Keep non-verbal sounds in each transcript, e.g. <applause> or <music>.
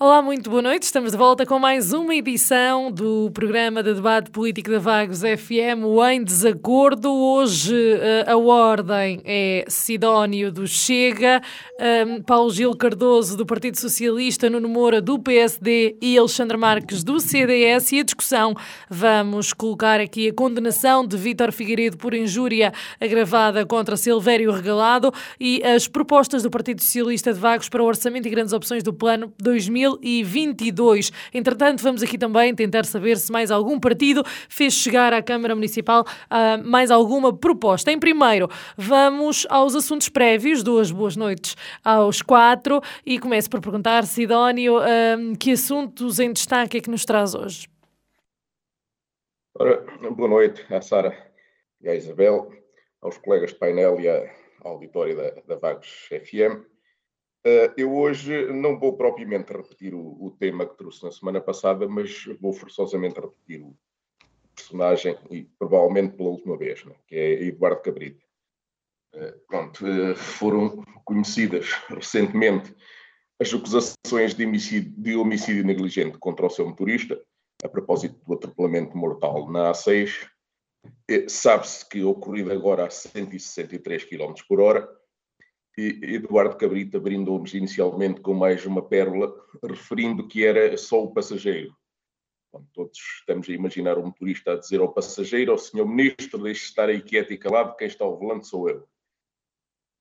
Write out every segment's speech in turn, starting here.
Olá, muito boa noite. Estamos de volta com mais uma edição do programa de debate político da Vagos FM, o Em Desacordo. Hoje eh, a ordem é Sidónio do Chega, um, Paulo Gil Cardoso do Partido Socialista, Nuno Moura do PSD e Alexandre Marques do CDS. E a discussão vamos colocar aqui a condenação de Vítor Figueiredo por injúria agravada contra Silvério Regalado e as propostas do Partido Socialista de Vagos para o orçamento e grandes opções do plano 2000 2022. Entretanto, vamos aqui também tentar saber se mais algum partido fez chegar à Câmara Municipal uh, mais alguma proposta. Em primeiro, vamos aos assuntos prévios. Duas boas noites aos quatro e começo por perguntar, Sidónio, uh, que assuntos em destaque é que nos traz hoje? Ora, boa noite à Sara e à Isabel, aos colegas de painel e à auditória da, da Vagos FM. Uh, eu hoje não vou propriamente repetir o, o, tema que trouxe na semana passada, mas vou forçosamente repetir o personagem, e provavelmente pela última vez, né, que é Eduardo Cabrita. Uh, pronto, uh, foram conhecidas recentemente as acusações de homicídio, de homicídio negligente contra o seu motorista, a propósito do atropelamento mortal na A6. Sabe-se que ocorrido agora a 163 km por hora, Eduardo Cabrita brindou-nos inicialmente com mais uma pérola, referindo que era só o passageiro. Bom, todos estamos a imaginar o motorista a dizer ao passageiro, ao senhor ministro, deixe estar aí quieto e calado, quem está ao volante sou eu.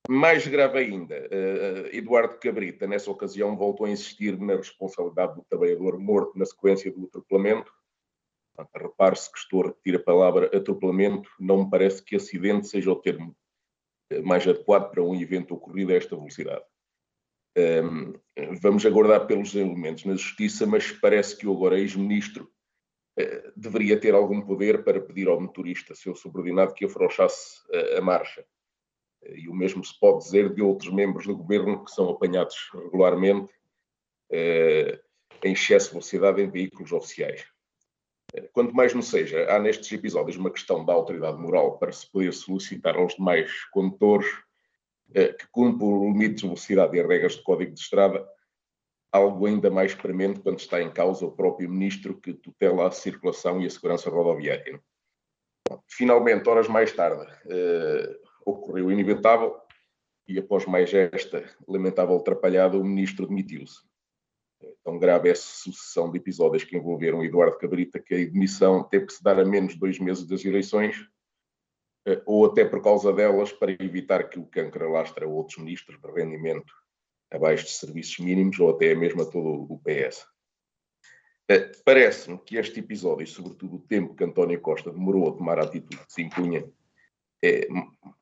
Mais grave ainda, uh, Eduardo Cabrita, nessa ocasião, voltou a insistir na responsabilidade do trabalhador morto na sequência do atropelamento. Repare-se que estou a repetir a palavra atropelamento, não me parece que acidente seja o termo mais adequado para um evento ocorrido a esta velocidade. Um, vamos aguardar pelos elementos na Justiça, mas parece que o agora ex-ministro uh, deveria ter algum poder para pedir ao motorista, seu subordinado, que afrouxasse uh, a marcha. Uh, e o mesmo se pode dizer de outros membros do governo que são apanhados regularmente em excesso de velocidade em veículos oficiais. Quanto mais não seja, há nestes episódios uma questão da autoridade moral para se poder solicitar aos demais condutores eh, que cumpram o limite de velocidade e as regras de código de estrada, algo ainda mais premente quando está em causa o próprio ministro que tutela a circulação e a segurança rodoviária. Finalmente, horas mais tarde, eh, ocorreu o inevitável e após mais esta lamentável atrapalhada, o ministro demitiu-se. Tão grave é essa sucessão de episódios que envolveram Eduardo Cabrita que a admissão teve que se dar a menos de dois meses das eleições, eh, ou até por causa delas, para evitar que o cancro alastre outros ministros de rendimento abaixo de serviços mínimos, ou até mesmo a todo o PS. Eh, parece-me que este episódio, e sobretudo o tempo que António Costa demorou a tomar a atitude que se impunha, é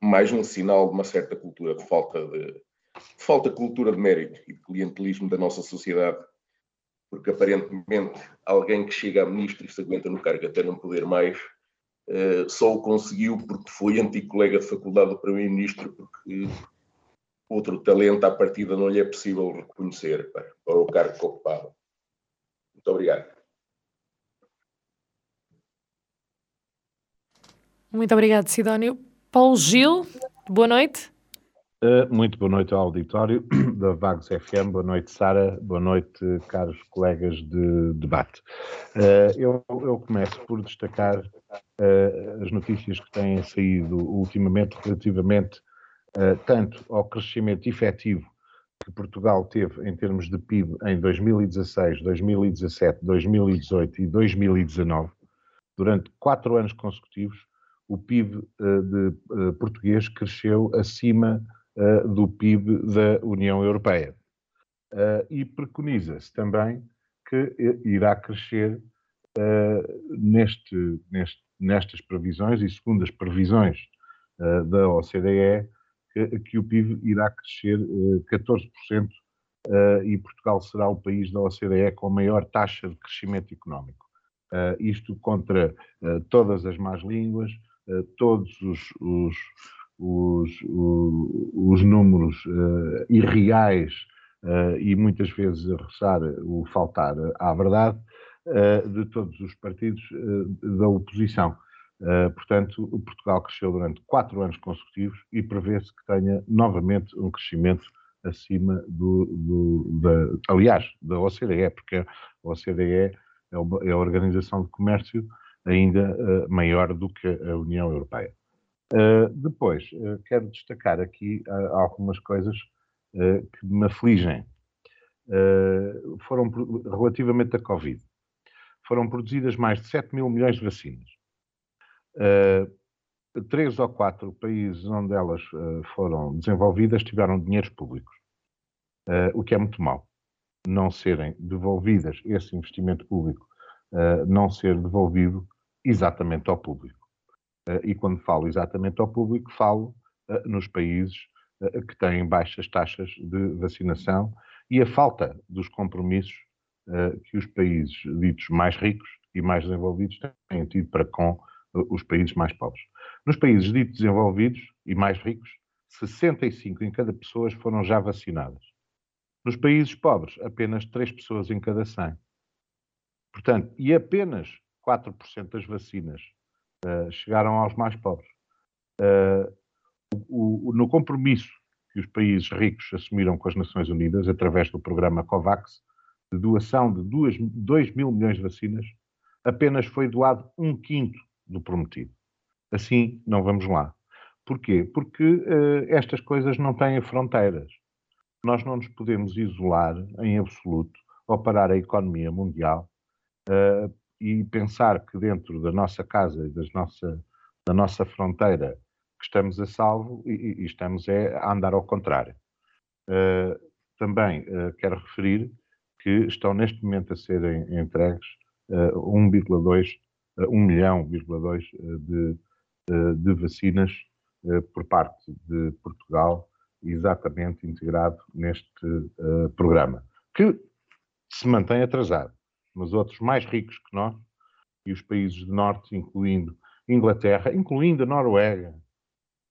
mais um sinal de uma certa cultura de falta de, falta cultura de mérito e de clientelismo da nossa sociedade, porque aparentemente alguém que chega a ministro e se aguenta no cargo até não poder mais, uh, só o conseguiu porque foi antigo colega de faculdade do primeiro-ministro, porque outro talento à partida não lhe é possível reconhecer para, para o cargo que ocupava. Muito obrigado. Muito obrigado, Sidónio. Paulo Gil, boa noite. Uh, muito boa noite ao auditório <clears throat> da Vagos FM, boa noite Sara, boa noite caros colegas de debate. Uh, eu, eu, começo por destacar uh, as notícias que têm saído ultimamente relativamente tanto ao crescimento efetivo que Portugal teve em termos de PIB em 2016, 2017, 2018 e 2019, durante quatro anos consecutivos, o PIB de português cresceu acima uh, do PIB da União Europeia. Uh, e preconiza-se também que irá crescer uh, neste, neste, nestas previsões e segundo as previsões da OCDE, que, que, o PIB irá crescer 14% uh, e Portugal será o país da OCDE com a maior taxa de crescimento económico. Isto contra todas as más línguas, todos os, os, os, os, os números irreais e muitas vezes a roçar o faltar à verdade de todos os partidos da oposição. Uh, portanto, Portugal cresceu durante quatro anos consecutivos e prevê-se que tenha novamente um crescimento acima do, do da, aliás, da OCDE, porque a OCDE é, uma, é a Organização de Comércio ainda uh, maior do que a União Europeia. Uh, depois, quero destacar aqui algumas coisas que me afligem. foram, relativamente à Covid, foram produzidas mais de 7 mil milhões de vacinas Uh, três ou quatro países onde elas uh, foram desenvolvidas tiveram dinheiros públicos, uh, o que é muito mau. Não serem devolvidas, esse investimento público não ser devolvido exatamente ao público. E quando falo exatamente ao público, falo nos países que têm baixas taxas de vacinação e a falta dos compromissos que os países ditos mais ricos e mais desenvolvidos têm tido para com os países mais pobres. Nos países ditos desenvolvidos e mais ricos, 65 em cada pessoa foram já vacinadas. Nos países pobres, apenas 3 pessoas em cada 100. Portanto, e apenas 4% das vacinas uh, chegaram aos mais pobres. Uh, o, o, no compromisso que os países ricos assumiram com as Nações Unidas, através do programa COVAX, de doação de 2 mil milhões de vacinas, apenas foi doado um quinto do prometido. Assim, não vamos lá. Porquê? Porque uh, estas coisas não têm fronteiras. Nós não nos podemos isolar em absoluto ou parar a economia mundial uh, e pensar que dentro da nossa casa e das nossa, da nossa fronteira que estamos a salvo e, e estamos é, a andar ao contrário. Uh, também quero referir que estão neste momento a serem entregues 1,2 1 milhão, eh, de, de vacinas por parte de Portugal, exatamente integrado neste programa, que se mantém atrasado, mas outros mais ricos que nós, e os países do Norte, incluindo Inglaterra, incluindo a Noruega,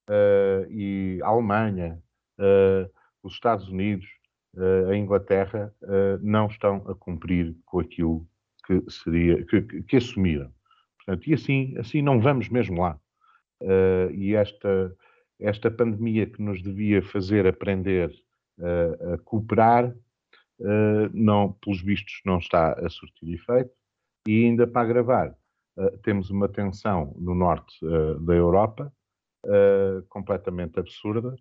uh, e a Alemanha, uh, os Estados Unidos, uh, a Inglaterra, não estão a cumprir com aquilo que seria que, que, assumiram. Portanto, e assim, assim não vamos mesmo lá. E esta, esta pandemia que nos devia fazer aprender a cooperar, não, pelos vistos, não está a surtir efeito. E ainda para agravar, temos uma tensão no norte da Europa completamente absurda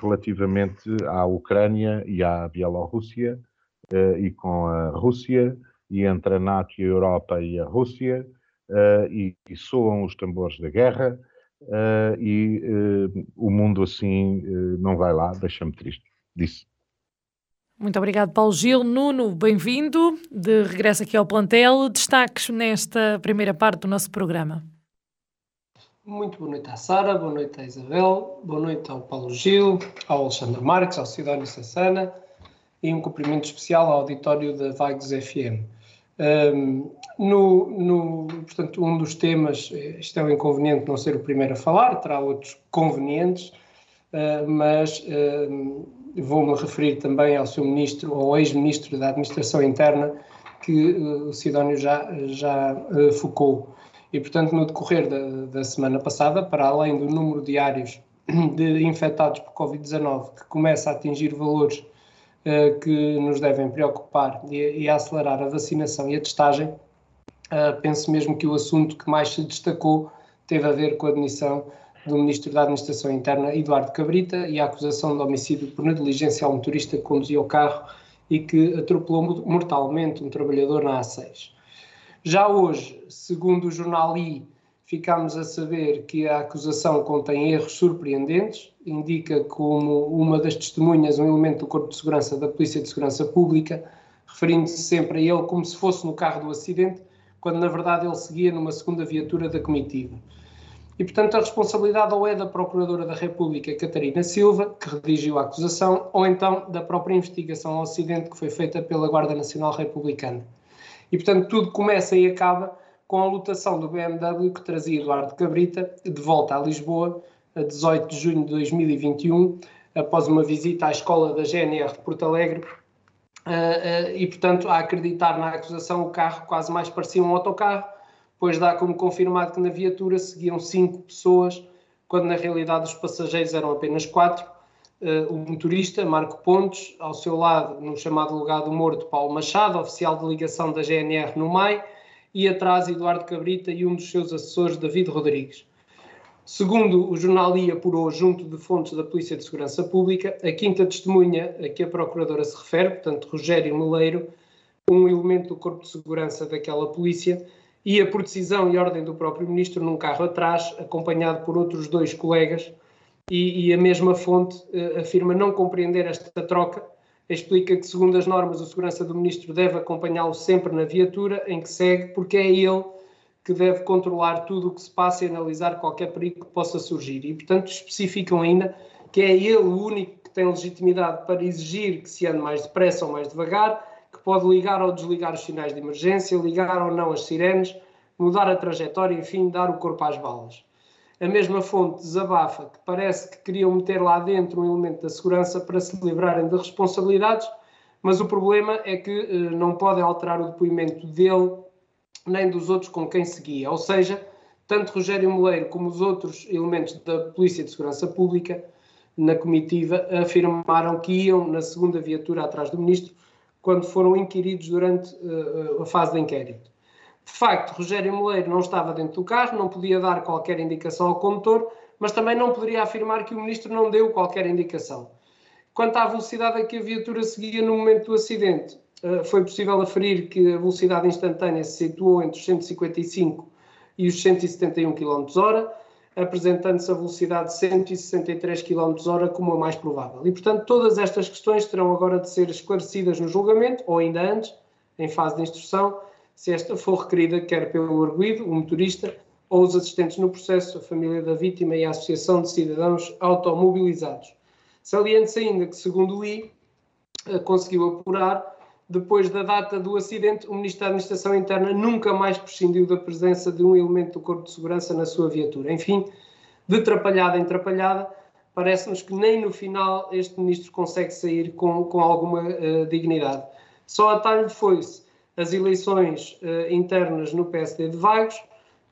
relativamente à Ucrânia e à Bielorrússia e com a Rússia e entre a NATO e a Europa e a Rússia e, e, soam os tambores da guerra e o mundo assim não vai lá, deixa-me triste. Disse. Muito obrigado, Paulo Gil. Nuno, bem-vindo. De regresso aqui ao plantel. Destaques nesta primeira parte do nosso programa. Muito boa noite à Sara, boa noite à Isabel, boa noite ao Paulo Gil, ao Alexandre Marques, ao Sidónio Sassana e um cumprimento especial ao auditório da Vagos FM. Um, no, no, portanto, um dos temas, isto é um inconveniente não ser o primeiro a falar, terá outros convenientes, uh, mas vou-me referir também ao seu ministro, ao ex-ministro da Administração Interna, que uh, o Sidónio já, já focou. E, portanto, no decorrer da, da semana passada, para além do número diários <clears throat> de infectados por Covid-19, que começa a atingir valores eh, que nos devem preocupar e, e acelerar a vacinação e a testagem, eh, penso mesmo que o assunto que mais se destacou teve a ver com a admissão do Ministro da Administração Interna, Eduardo Cabrita, e a acusação de homicídio por negligência ao motorista que conduzia o carro e que atropelou mortalmente um trabalhador na A6. Já hoje, segundo o jornal I, ficámos a saber que a acusação contém erros surpreendentes, indica como uma das testemunhas um elemento do Corpo de Segurança da Polícia de Segurança Pública, referindo-se sempre a ele como se fosse no carro do acidente, quando na verdade ele seguia numa segunda viatura da comitiva. E, portanto, a responsabilidade ou é da Procuradora da República, Catarina Silva, que redigiu a acusação, ou então da própria investigação ao acidente que foi feita pela Guarda Nacional Republicana. E, portanto, tudo começa e acaba com a lotação do BMW que trazia Eduardo Cabrita de volta a Lisboa, a 18 de junho de 2021, após uma visita à escola da GNR de Porto Alegre. Uh, uh, e, portanto, a acreditar na acusação, o carro quase mais parecia um autocarro, pois dá como confirmado que na viatura seguiam cinco pessoas, quando na realidade os passageiros eram apenas quatro. Uh, o motorista, Marco Pontes, ao seu lado, no chamado lugar do morto, Paulo Machado, oficial de ligação da GNR no MAI, e atrás Eduardo Cabrita e um dos seus assessores, David Rodrigues. Segundo o jornal I apurou junto de fontes da Polícia de Segurança Pública, a quinta testemunha a que a Procuradora se refere, portanto Rogério Meleiro, um elemento do Corpo de Segurança daquela polícia, ia por decisão e ordem do próprio Ministro num carro atrás, acompanhado por outros dois colegas, e, e a mesma fonte eh, afirma não compreender esta troca, explica que, segundo as normas, o segurança do Ministro deve acompanhá-lo sempre na viatura em que segue, porque é ele que deve controlar tudo o que se passa e analisar qualquer perigo que possa surgir. E, portanto, especificam ainda que é ele o único que tem legitimidade para exigir que se ande mais depressa ou mais devagar, pode ligar ou desligar os sinais de emergência, ligar ou não as sirenes, mudar a trajetória, enfim, dar o corpo às balas. A mesma fonte desabafa que parece que queriam meter lá dentro um elemento da segurança para se livrarem de responsabilidades, mas o problema é que eh, não podem alterar o depoimento dele nem dos outros com quem seguia. Ou seja, tanto Rogério Moleiro como os outros elementos da Polícia de Segurança Pública na comitiva afirmaram que iam na segunda viatura atrás do ministro quando foram inquiridos durante uh, a fase de inquérito. De facto, Rogério Moleiro não estava dentro do carro, não podia dar qualquer indicação ao condutor, mas também não poderia afirmar que o ministro não deu qualquer indicação. Quanto à velocidade a que a viatura seguia no momento do acidente, uh, foi possível aferir que a velocidade instantânea se situou entre os 155 e os 171 km/h apresentando-se a velocidade de 163 km hora como a mais provável. E, portanto, todas estas questões terão agora de ser esclarecidas no julgamento, ou ainda antes, em fase de instrução, se esta for requerida quer pelo arguído, o motorista, ou os assistentes no processo, a família da vítima e a Associação de Cidadãos Automobilizados. Saliente-se ainda que, segundo o I, eh, conseguiu apurar depois da data do acidente, o Ministro da Administração Interna nunca mais prescindiu da presença de um elemento do Corpo de Segurança na sua viatura. Enfim, de trapalhada em trapalhada, parece-nos que nem no final este Ministro consegue sair com, com alguma uh, dignidade. Só a talho foi-se as eleições uh, internas no PSD de Vagos,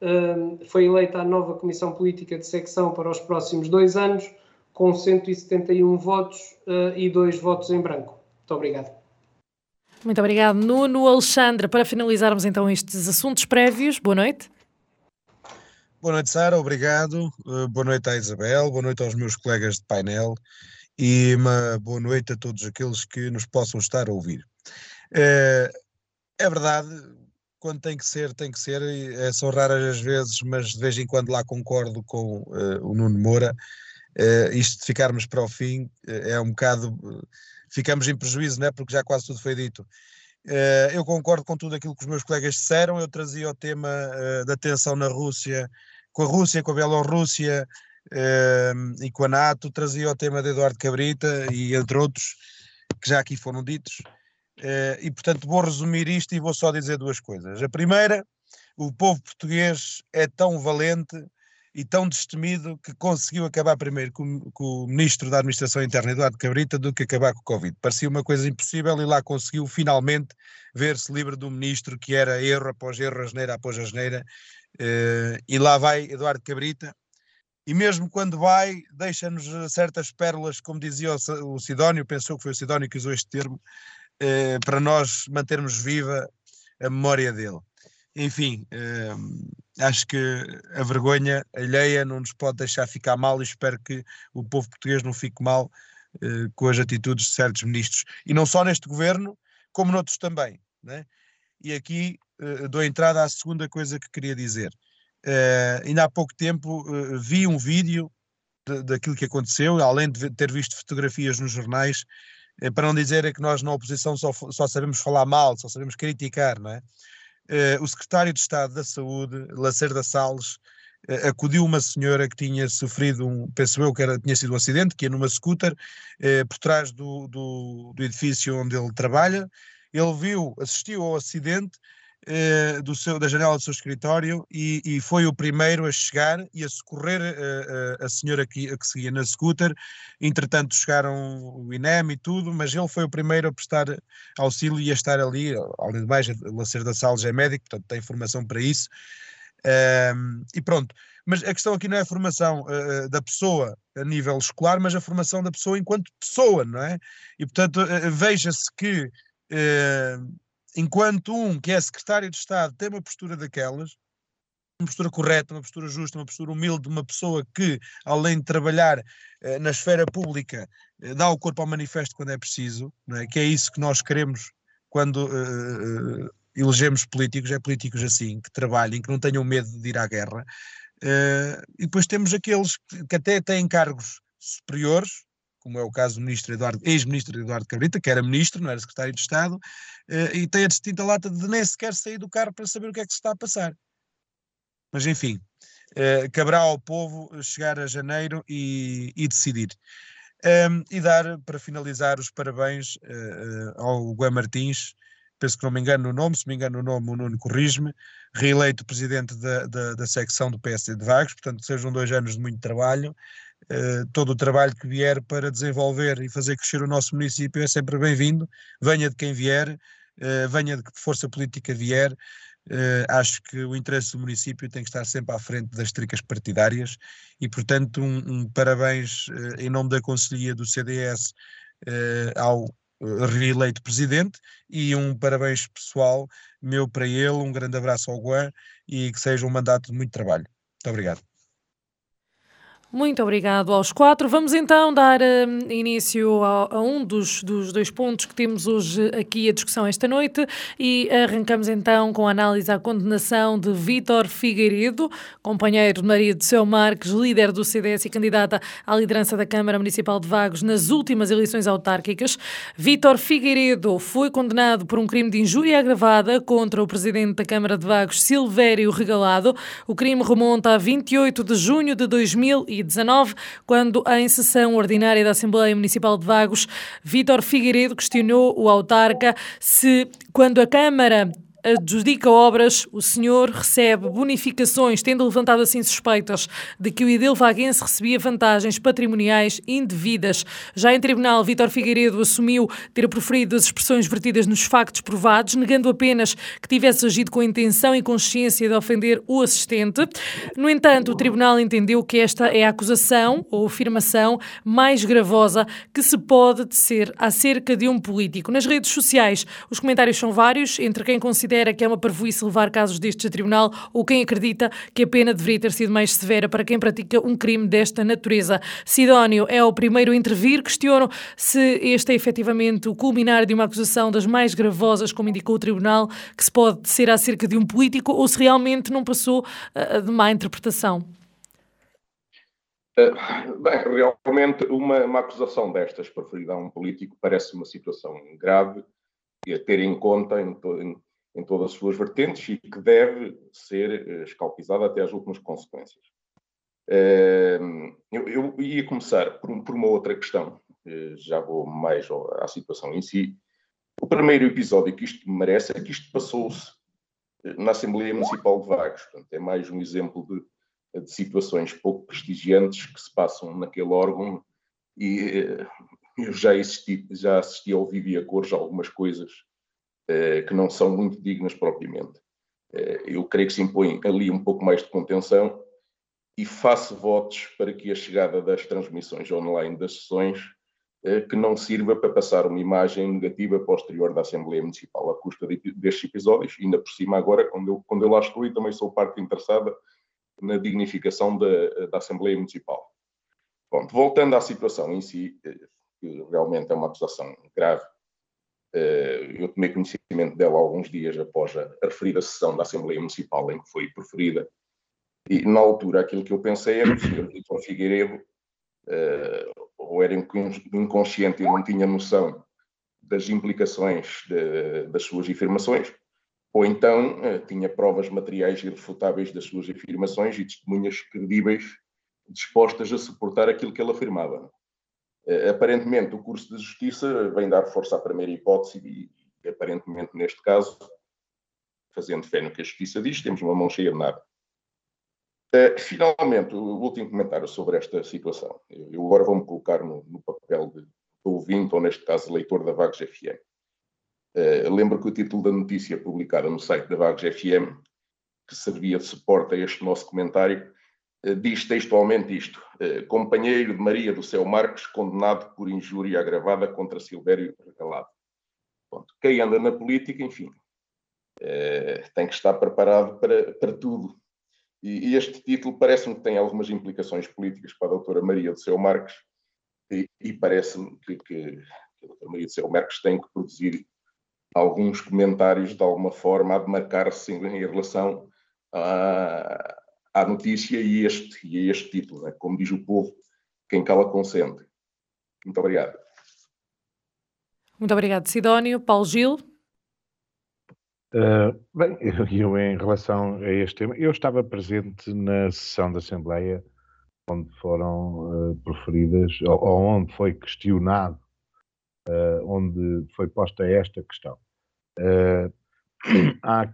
uh, foi eleita a nova Comissão Política de Secção para os próximos dois anos, com 171 votos e dois votos em branco. Muito obrigado. Muito obrigado, Nuno. Alexandre, para finalizarmos então estes assuntos prévios, boa noite. Boa noite, Sara, obrigado. Uh, boa noite à Isabel, boa noite aos meus colegas de painel e uma boa noite a todos aqueles que nos possam estar a ouvir. Uh, é verdade, quando tem que ser, tem que ser, é, são raras as vezes, mas de vez em quando lá concordo com o Nuno Moura. isto de ficarmos para o fim é um bocado ficamos em prejuízo, né? porque já quase tudo foi dito. Uh, eu concordo com tudo aquilo que os meus colegas disseram. Eu trazia o tema uh, da tensão na Rússia, com a Rússia, com a Bielorrússia uh, e com a NATO. Trazia o tema de Eduardo Cabrita e entre outros que já aqui foram ditos. e portanto vou resumir isto e vou só dizer duas coisas. A primeira, o povo português é tão valente e tão destemido que conseguiu acabar primeiro com, com, o ministro da Administração Interna, Eduardo Cabrita, do que acabar com o Covid. Parecia uma coisa impossível e lá conseguiu finalmente ver-se livre do ministro, que era erro após erro, asneira após asneira, uh, e lá vai Eduardo Cabrita. E mesmo quando vai, deixa-nos certas pérolas, como dizia o, Sidónio, pensou que foi o Sidónio que usou este termo, uh, para nós mantermos viva a memória dele. Enfim, uh, acho que a vergonha alheia não nos pode deixar ficar mal e espero que o povo português não fique mal uh, com as atitudes de certos ministros. E não só neste governo, como noutros também. Né? E aqui uh, dou entrada à segunda coisa que queria dizer. Uh, ainda há pouco tempo vi um vídeo de, daquilo que aconteceu, além de ter visto fotografias nos jornais, para não dizer é que nós na oposição só, só sabemos falar mal, só sabemos criticar, não é? Uh, o secretário de Estado da Saúde, Lacerda Salles, uh, acudiu uma senhora que tinha sofrido um, penso eu que era, tinha sido um acidente, que ia numa scooter uh, por trás do, do, do edifício onde ele trabalha, ele viu, assistiu ao acidente, uh, do seu, da janela do seu escritório e, e, foi o primeiro a chegar e a socorrer uh, a senhora que, a que seguia na scooter. Entretanto, chegaram o INEM e tudo, mas ele foi o primeiro a prestar auxílio e a estar ali. Além de mais, a ser da Salles é médico, portanto, tem formação para isso. Uh, e pronto. Mas a questão aqui não é a formação uh, da pessoa a nível escolar, mas a formação da pessoa enquanto pessoa, não é? E portanto, uh, veja-se que uh, enquanto um que é secretário de Estado tem uma postura daquelas, uma postura correta, uma postura justa, uma postura humilde, uma pessoa que, além de trabalhar eh, na esfera pública, eh, dá o corpo ao manifesto quando é preciso, é? que é isso que nós queremos quando uh, elegemos políticos, é políticos assim, que trabalhem, que não tenham medo de ir à guerra. E depois temos aqueles que, que até têm cargos superiores, como é o caso do ministro Eduardo, ex-ministro Eduardo Cabrita, que era ministro, não era secretário de Estado, uh, e tem a distinta lata de nem sequer sair do carro para saber o que é que se está a passar. Mas enfim, uh, caberá ao povo chegar a janeiro e, e decidir. Um, e dar, para finalizar, os parabéns uh, ao Gué Martins, penso que não me engano no nome, se me engano no nome, o Nuno corrige-me, reeleito presidente da, da, da secção do PSD de Vagos, portanto sejam dois anos de muito trabalho, Uh, todo o trabalho que vier para desenvolver e fazer crescer o nosso município é sempre bem-vindo, venha de quem vier, uh, venha de que força política vier. Uh, acho que o interesse do município tem que estar sempre à frente das tricas partidárias e, portanto, um, um parabéns em nome da Conselhia do CDS ao reeleito presidente e um parabéns pessoal meu para ele, um grande abraço ao Guan e que seja um mandato de muito trabalho. Muito obrigado. Muito obrigado aos quatro. Vamos então dar uh, início a, a, um dos, dos dois pontos que temos hoje aqui a discussão esta noite e arrancamos então com a análise à condenação de Vítor Figueiredo, companheiro de Maria de Seu Marques, líder do CDS e candidata à liderança da Câmara Municipal de Vagos nas últimas eleições autárquicas. Vítor Figueiredo foi condenado por um crime de injúria agravada contra o presidente da Câmara de Vagos, Silvério Regalado. O crime remonta a 28 de junho de 2000 2019, quando, em sessão ordinária da Assembleia Municipal de Vagos, Vítor Figueiredo questionou o autarca se, quando a Câmara adjudica obras, o senhor recebe bonificações, tendo levantado assim suspeitas de que o Idil Vaguense recebia vantagens patrimoniais indevidas. Já em tribunal, Vítor Figueiredo assumiu ter proferido as expressões vertidas nos factos provados, negando apenas que tivesse agido com intenção e consciência de ofender o assistente. No entanto, o tribunal entendeu que esta é a acusação ou afirmação mais gravosa que se pode tecer acerca de um político. Nas redes sociais, os comentários são vários, entre quem considera considera que é uma parvoíce levar casos destes a tribunal ou quem acredita que a pena deveria ter sido mais severa para quem pratica um crime desta natureza. Sidónio é o primeiro a intervir. Questiono se este é efetivamente o culminar de uma acusação das mais gravosas, como indicou o tribunal, que se pode ser acerca de um político ou se realmente não passou uh, de má interpretação. Uh, bem, realmente uma, uma, acusação destas preferida a um político parece uma situação grave e a ter em conta em, em, em todas as suas vertentes e que deve ser eh, escalpizada até às últimas consequências. Ehm, eu, eu ia começar por, por, uma outra questão, eh, já vou mais à situação em si. O primeiro episódio que isto merece é que isto passou-se eh, na Assembleia Municipal de Vagos. Portanto, é mais um exemplo de, de situações pouco prestigiantes que se passam naquele órgão e eu já assisti, já assisti ao vivo e a cores algumas coisas que não são muito dignas propriamente. Eh, eu creio que se impõe ali um pouco mais de contenção e faço votos para que a chegada das transmissões online das sessões eh, que não sirva para passar uma imagem negativa posterior da Assembleia Municipal à custa destes episódios, ainda por cima agora, quando eu, quando eu lá estou e também sou parte interessada na dignificação da, da Assembleia Municipal. Bom, voltando à situação em si, que realmente é uma acusação grave, eh, eu tomei conhecimento dela alguns dias após a, referida sessão da Assembleia Municipal em que foi preferida. E, na altura, aquilo que eu pensei era que o Sr. Vitor Figueiredo uh, ou era inconsciente e não tinha noção das implicações de, das suas afirmações, ou então uh, tinha provas materiais irrefutáveis das suas afirmações e testemunhas credíveis dispostas a suportar aquilo que ele afirmava. Uh, aparentemente, o curso de Justiça vem dar força à primeira hipótese e, e, aparentemente, neste caso, fazendo fé no que a Justiça diz, temos uma mão cheia de nada. Uh, finalmente, o último comentário sobre esta situação. Eu agora vou-me colocar no, no papel de, ouvinte, ou neste caso, leitor da Vagos FM. Uh, lembro que o título da notícia publicada no site da Vagos FM, que servia de suporte a este nosso comentário, diz textualmente isto: Companheiro de Maria do Céu Marques, condenado por injúria agravada contra Silvério Regalado. Pronto. Quem anda na política, enfim, tem que estar preparado para, para tudo e, este título parece-me que tem algumas implicações políticas para a doutora Maria do Seu Marques, e, e parece-me que, que, a doutora Maria do Seu Marques tem que produzir alguns comentários de alguma forma a demarcar-se em, em, relação à, à notícia e, este, e a este título. Né? Como diz o povo, quem cala consente. Muito obrigado. Muito obrigado, Sidónio. Paulo Gil. Uh, bem, <laughs> eu, em relação a este tema, eu estava presente na sessão da Assembleia onde foram uh, proferidas, ou, ou, onde foi questionado, uh, onde foi posta esta questão. <coughs> Há,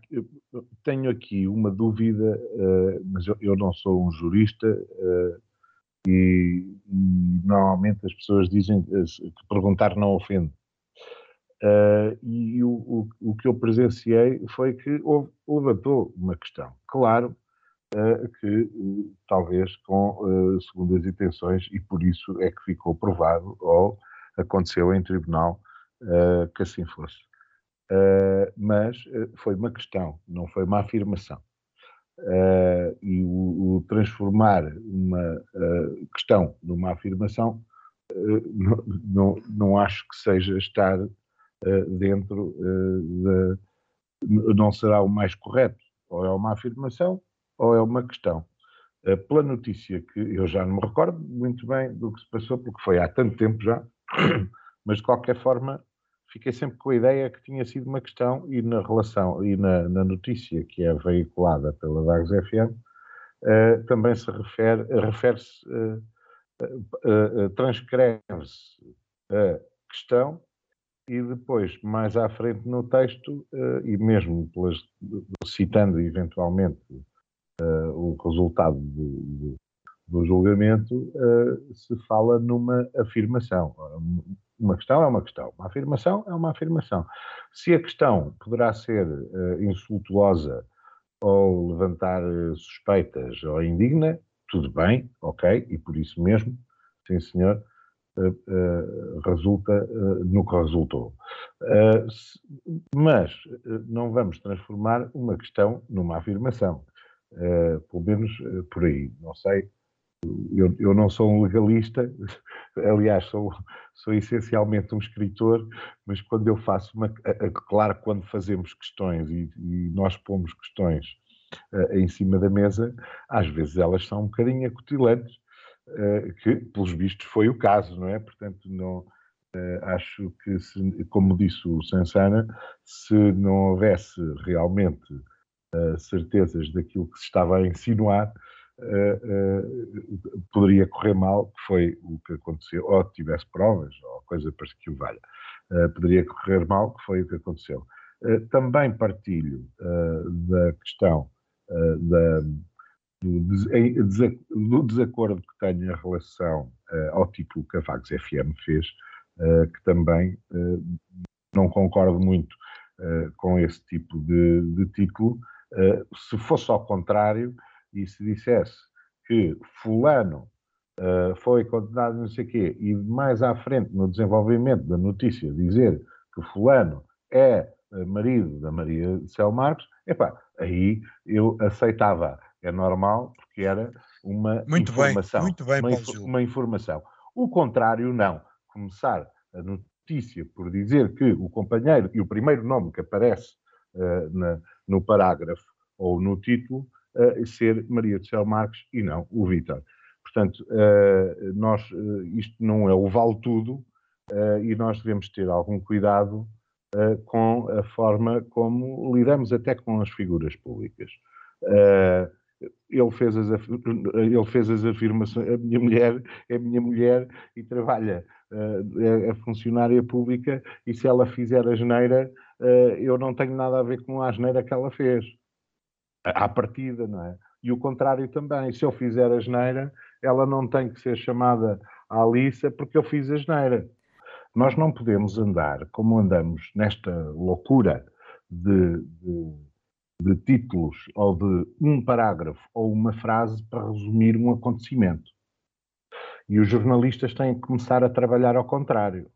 tenho aqui uma dúvida, mas eu, eu, não sou um jurista e, e, normalmente as pessoas dizem que perguntar não ofende. Uh, e o, o, o, que eu presenciei foi que houve, levantou uma questão. Claro uh, que uh, talvez com segundas intenções, e por isso é que ficou provado, ou aconteceu em tribunal que assim fosse. Mas foi uma questão, não foi uma afirmação. e o, o, transformar uma questão numa afirmação não, não, não acho que seja estar dentro de. não será o mais correto. Ou é uma afirmação ou é uma questão. Pela notícia que eu já não me recordo muito bem do que se passou, porque foi há tanto tempo já, <coughs> mas de qualquer forma fiquei sempre com a ideia que tinha sido uma questão e na relação e na, na notícia que é veiculada pela Vagos FM uh, também se refere, refere-se, uh, uh, transcreve-se a questão e depois, mais à frente no texto, e mesmo pelas, citando eventualmente o resultado do, do, do julgamento, se fala numa afirmação. Uma questão é uma questão, uma afirmação é uma afirmação. Se a questão poderá ser insultuosa ou levantar suspeitas ou indigna, tudo bem, ok, e por isso mesmo, sim senhor, eh, eh, resulta eh, no que resultou. mas não vamos transformar uma questão numa afirmação. pelo menos por aí. Não sei. Eu, eu, não sou um legalista, <laughs> aliás, sou, sou essencialmente um escritor, mas quando eu faço uma. Claro, quando fazemos questões e, e nós pomos questões em cima da mesa, às vezes elas são um bocadinho acutilantes eh, que, pelos vistos, foi o caso, não é? Portanto, não, eh, acho que, se, como disse o Sansana, se não houvesse realmente eh, certezas daquilo que se estava a insinuar, poderia correr mal, que foi o que aconteceu, ou tivesse provas, ou coisa para que o valha, poderia correr mal, que foi o que aconteceu. também partilho da questão da do, desacordo que tenho em relação uh, ao título que a Vagos FM fez, uh, que também uh, não concordo muito com esse tipo de, de título. se fosse ao contrário e se dissesse que fulano foi condenado não sei o quê, e mais à frente no desenvolvimento da notícia dizer que fulano é marido da Maria Céu Marques, epá, aí eu aceitava é normal, porque era uma muito informação. Bem, muito bem, uma, inf uma informação. O contrário, não. Começar a notícia por dizer que o companheiro e o primeiro nome que aparece uh, na, no parágrafo ou no título uh, ser Maria de Céu Marques e não o Vítor. Portanto, uh, nós, isto não é o vale tudo e nós devemos ter algum cuidado com a forma como lidamos até com as figuras públicas. Ele fez, as, ele fez as afirmações, a minha mulher é minha mulher e trabalha, é, é, funcionária pública e se ela fizer a geneira, eu não tenho nada a ver com a geneira que ela fez. À partida, não é? E o contrário também, se eu fizer a geneira, ela não tem que ser chamada à Alissa porque eu fiz a geneira. Nós não podemos andar como andamos nesta loucura de, de, de títulos ou de um parágrafo ou uma frase para resumir um acontecimento. E os jornalistas têm que começar a trabalhar ao contrário.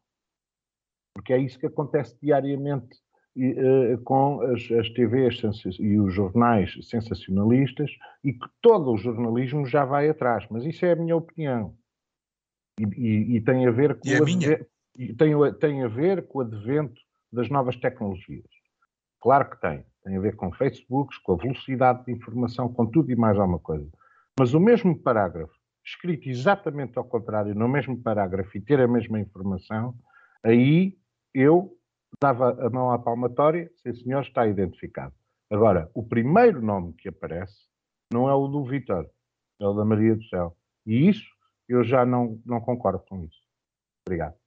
Porque é isso que acontece diariamente uh, com as, as TVs e os jornais sensacionalistas e que todo o jornalismo já vai atrás. Mas isso é a minha opinião. E, e, e tem a ver com e a minha? tem, tem a ver com o advento das novas tecnologias. Claro que tem. Tem a ver com Facebooks, com a velocidade de informação, com tudo e mais alguma coisa. Mas o mesmo parágrafo, escrito exatamente ao contrário, no mesmo parágrafo e ter a mesma informação, aí eu dava a mão à palmatória, sim senhor, está identificado. Agora, o primeiro nome que aparece não é o do Vitor, é o da Maria do Céu. E isso, eu já não, não concordo com isso. Obrigado.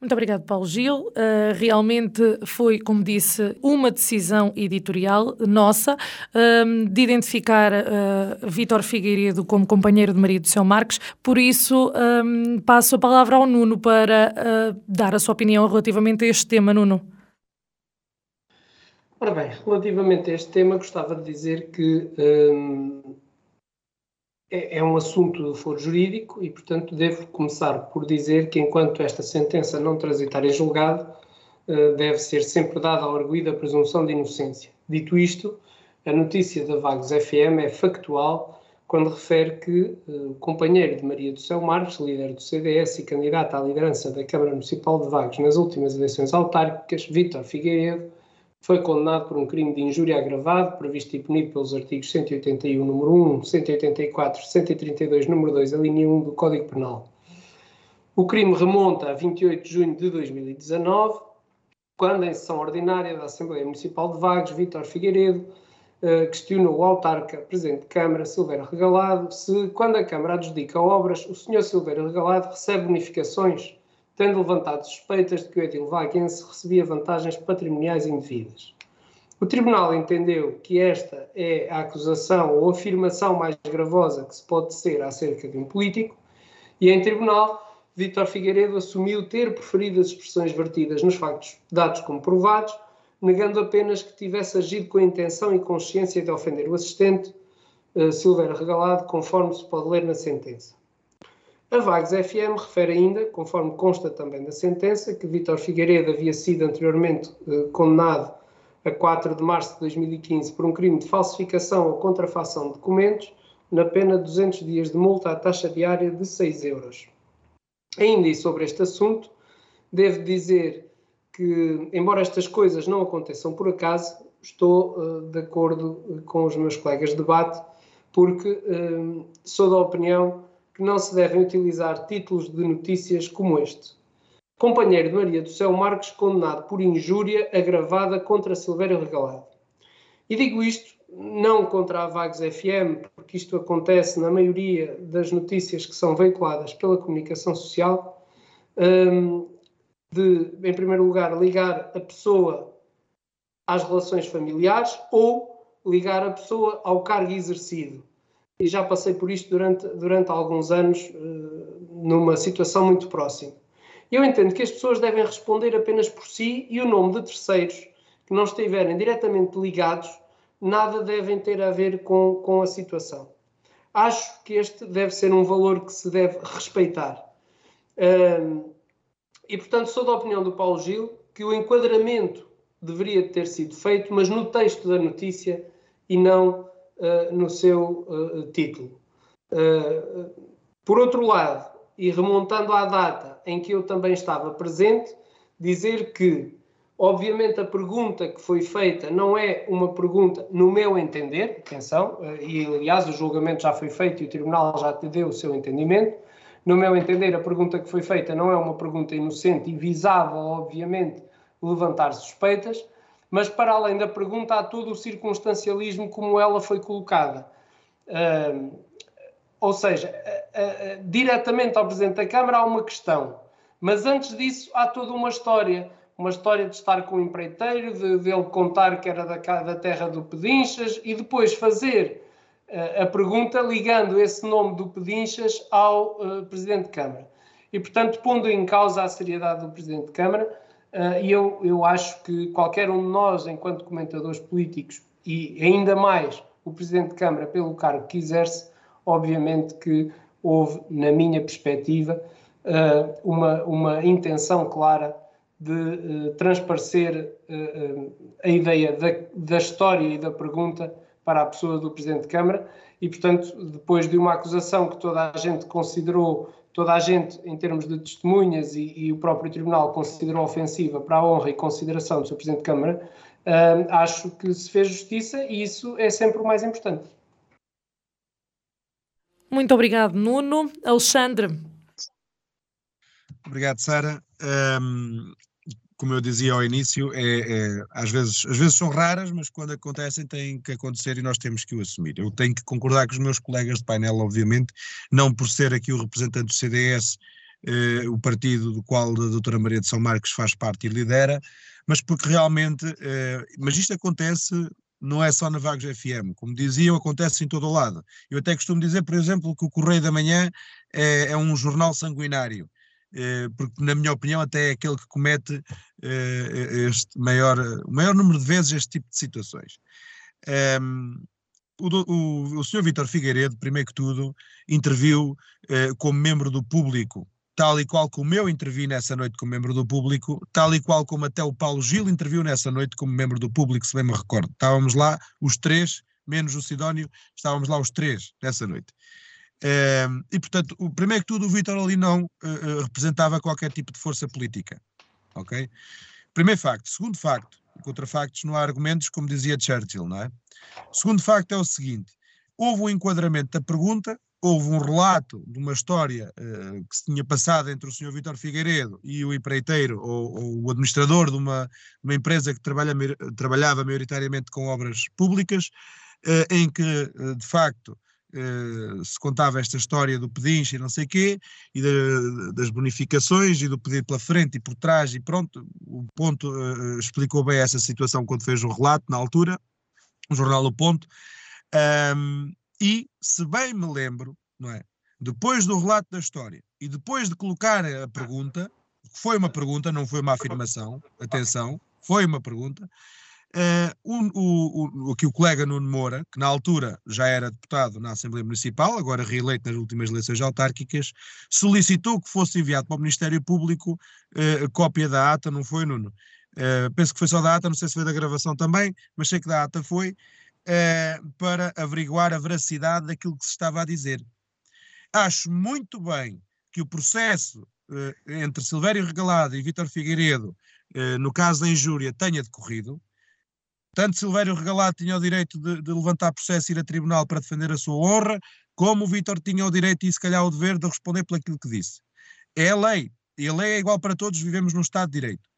Muito obrigado, Paulo Gil. Uh, realmente foi, como disse, uma decisão editorial nossa uh, de identificar uh, Vítor Figueiredo como companheiro de Maria do Céu Marques. Por isso, um, passo a palavra ao Nuno para uh, dar a sua opinião relativamente a este tema, Nuno. Ora bem, relativamente a este tema, gostava de dizer que um, é, é um assunto de foro jurídico e, portanto, devo começar por dizer que, enquanto esta sentença não transitar em julgado, eh, deve ser sempre dada a arguida presunção de inocência. Dito isto, a notícia da Vagos FM é factual quando refere que eh, o companheiro de Maria do Céu Marques, líder do CDS e candidato à liderança da Câmara Municipal de Vagos nas últimas eleições autárquicas, Vítor Figueiredo, foi condenado por um crime de injúria agravado, previsto e punido pelos artigos 181, número 1, 184, 132, número 2, a linha 1 do Código Penal. O crime remonta a 28 de junho de 2019, quando, em sessão ordinária da Assembleia Municipal de Vagos, Vítor Figueiredo uh, questionou o autarca, presidente de Câmara, Silveira Regalado, se, quando a Câmara adjudica obras, o Sr. Silveira Regalado recebe bonificações tendo levantado suspeitas de que o edil recebia vantagens patrimoniais indevidas. O Tribunal entendeu que esta é a acusação ou afirmação mais gravosa que se pode tecer acerca de um político, e em Tribunal, Vítor Figueiredo assumiu ter preferido as expressões vertidas nos factos dados como provados, negando apenas que tivesse agido com a intenção e consciência de ofender o assistente, uh, Silveira Regalado, conforme se pode ler na sentença. A Vagos FM refere ainda, conforme consta também da sentença, que Vítor Figueiredo havia sido anteriormente eh, condenado a 4 de março de 2015 por um crime de falsificação ou contrafação de documentos, na pena de 200 dias de multa à taxa diária de 6 euros. Ainda e sobre este assunto, devo dizer que, embora estas coisas não aconteçam por acaso, estou uh, de acordo com os meus colegas de debate, porque uh, sou da opinião que não se devem utilizar títulos de notícias como este. Companheiro de Maria do Céu Marques condenado por injúria agravada contra Silvério Regalado. E digo isto não contra a Vagos FM, porque isto acontece na maioria das notícias que são veiculadas pela comunicação social, hum, de, em primeiro lugar, ligar a pessoa às relações familiares ou ligar a pessoa ao cargo exercido e já passei por isto durante, durante alguns anos, uh, numa situação muito próxima. Eu entendo que as pessoas devem responder apenas por si e o nome de terceiros que não estiverem diretamente ligados, nada devem ter a ver com, com a situação. Acho que este deve ser um valor que se deve respeitar. E, portanto, sou da opinião do Paulo Gil que o enquadramento deveria ter sido feito, mas no texto da notícia e não uh, no seu uh, título. Por outro lado, e remontando à data em que eu também estava presente, dizer que, obviamente, a pergunta que foi feita não é uma pergunta, no meu entender, atenção, e aliás o julgamento já foi feito e o Tribunal já deu o seu entendimento. No meu entender, a pergunta que foi feita não é uma pergunta inocente e visava, obviamente, levantar suspeitas, mas para além da pergunta há todo o circunstancialismo como ela foi colocada. Uh, ou seja, uh, uh, diretamente ao Presidente da Câmara há uma questão, mas antes disso há toda uma história. Uma história de estar com o empreiteiro, de, de ele contar que era da, da terra do Pedinchas e depois fazer a pergunta ligando esse nome do Pedinchas ao Presidente de Câmara. E, portanto, pondo em causa a seriedade do Presidente de Câmara, e eu, eu acho que qualquer um de nós, enquanto comentadores políticos, e ainda mais o Presidente de Câmara, pelo cargo que exerce, obviamente que houve, na minha perspectiva, uh, uma, uma intenção clara de uh, transparecer a ideia da, da história e da pergunta para a pessoa do Presidente de Câmara. E, portanto, depois de uma acusação que toda a gente considerou toda a gente, em termos de testemunhas, e, e, o próprio Tribunal considerou ofensiva para a honra e consideração do Sr. Presidente de Câmara, uh, acho que se fez justiça e isso é sempre o mais importante. Muito obrigado, Nuno. Alexandre. Obrigado, Sara. Um, como eu dizia ao início, é, é, às, vezes, às vezes são raras, mas quando acontecem têm que acontecer e nós temos que o assumir. Eu tenho que concordar com os meus colegas de painel, obviamente, não por ser aqui o representante do CDS, eh, o partido do qual a doutora Maria de São Marcos faz parte e lidera, mas porque realmente, eh, mas isto acontece não é só na Vagos FM, como diziam, acontece em todo o lado. Eu até costumo dizer, por exemplo, que o Correio da Manhã é, é um jornal sanguinário. Eh, porque na minha opinião até é aquele que comete eh, este maior, o maior número de vezes este tipo de situações. Um, o, o, o Sr. Vítor Figueiredo, primeiro que tudo, interviu eh, como membro do público, tal e qual como eu intervi nessa noite como membro do público, tal e qual como até o Paulo Gil interviu nessa noite como membro do público, se bem me recordo. Estávamos lá os três, menos o Sidónio, estávamos lá os três nessa noite. Uh, e, portanto, o, primeiro que tudo, o Vítor ali não uh, representava qualquer tipo de força política. Ok? Primeiro facto. Segundo facto, contra factos não há argumentos, como dizia Churchill, não é? Segundo facto é o seguinte: houve um enquadramento da pergunta, houve um relato de uma história uh, que se tinha passado entre o Sr. Vítor Figueiredo e o empreiteiro ou, ou, o administrador de uma, uma empresa que trabalha, trabalhava maioritariamente com obras públicas, em que, de facto, Uh, se contava esta história do pedinche e não sei quê, e de, das bonificações e do pedido pela frente e por trás, e pronto, o Ponto uh, explicou bem essa situação quando fez o relato na altura, o jornal O Ponto, um, e se bem me lembro, não é? Depois do relato da história e depois de colocar a pergunta, foi uma pergunta, não foi uma afirmação, atenção, foi uma pergunta, Uh, o, o, aqui o colega Nuno Moura, que na altura já era deputado na Assembleia Municipal, agora reeleito nas últimas eleições autárquicas, solicitou que fosse enviado para o Ministério Público uh, cópia da ata, não foi, Nuno? Uh, penso que foi só da ata, não sei se foi da gravação também, mas sei que da ata foi, para averiguar a veracidade daquilo que se estava a dizer. Acho muito bem que o processo entre Silvério Regalado e Vítor Figueiredo, no caso da injúria, tenha decorrido, tanto Silvério Regalado tinha o direito de, de, levantar processo e ir a tribunal para defender a sua honra, como o Vítor tinha o direito e se calhar o dever de responder por aquilo que disse. É a lei, e a lei é igual para todos, vivemos num Estado de Direito.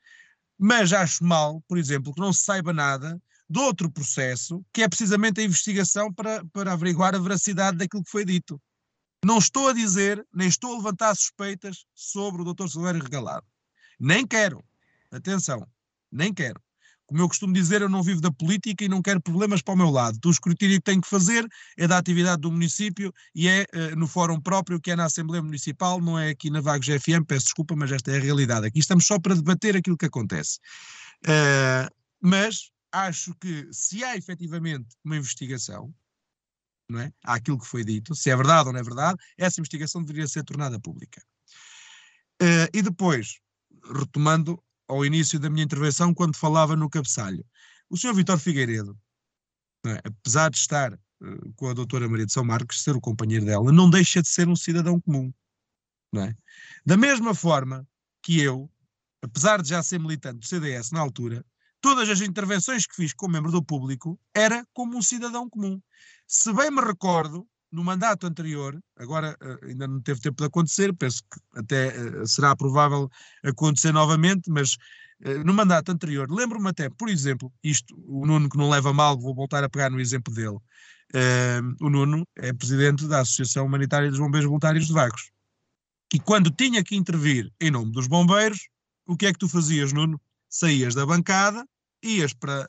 Mas acho mal, por exemplo, que não se saiba nada de outro processo, que é precisamente a investigação para, para averiguar a veracidade daquilo que foi dito. Não estou a dizer, nem estou a levantar suspeitas sobre o Dr. Silvério Regalado. Nem quero. Atenção, nem quero. Como eu costumo dizer, eu não vivo da política e não quero problemas para o meu lado. Então, o escrutínio que tenho que fazer é da atividade do município e é uh, no fórum próprio, que é na Assembleia Municipal, não é aqui na Vagos FM, peço desculpa, mas esta é a realidade. Aqui estamos só para debater aquilo que acontece. Uh, mas acho que se há efetivamente uma investigação, não é? Há aquilo que foi dito, se é verdade ou não é verdade, essa investigação deveria ser tornada pública. Uh, e depois, retomando ao início da minha intervenção, quando falava no cabeçalho. O senhor Vitor Figueiredo, é? apesar de estar uh, com a doutora Maria de São Marcos, ser o companheiro dela, não deixa de ser um cidadão comum. É? Da mesma forma que eu, apesar de já ser militante do CDS na altura, todas as intervenções que fiz como membro do público era como um cidadão comum. Se bem me recordo, no mandato anterior, agora uh, ainda não teve tempo de acontecer, penso que até uh, será provável acontecer novamente, mas no mandato anterior, lembro-me até, por exemplo, isto, o Nuno que não leva mal, vou voltar a pegar no exemplo dele. Uh, o Nuno é presidente da Associação Humanitária dos Bombeiros Voluntários de Vagos. E quando tinha que intervir em nome dos bombeiros, o que é que tu fazias, Nuno? Saías da bancada, ias para,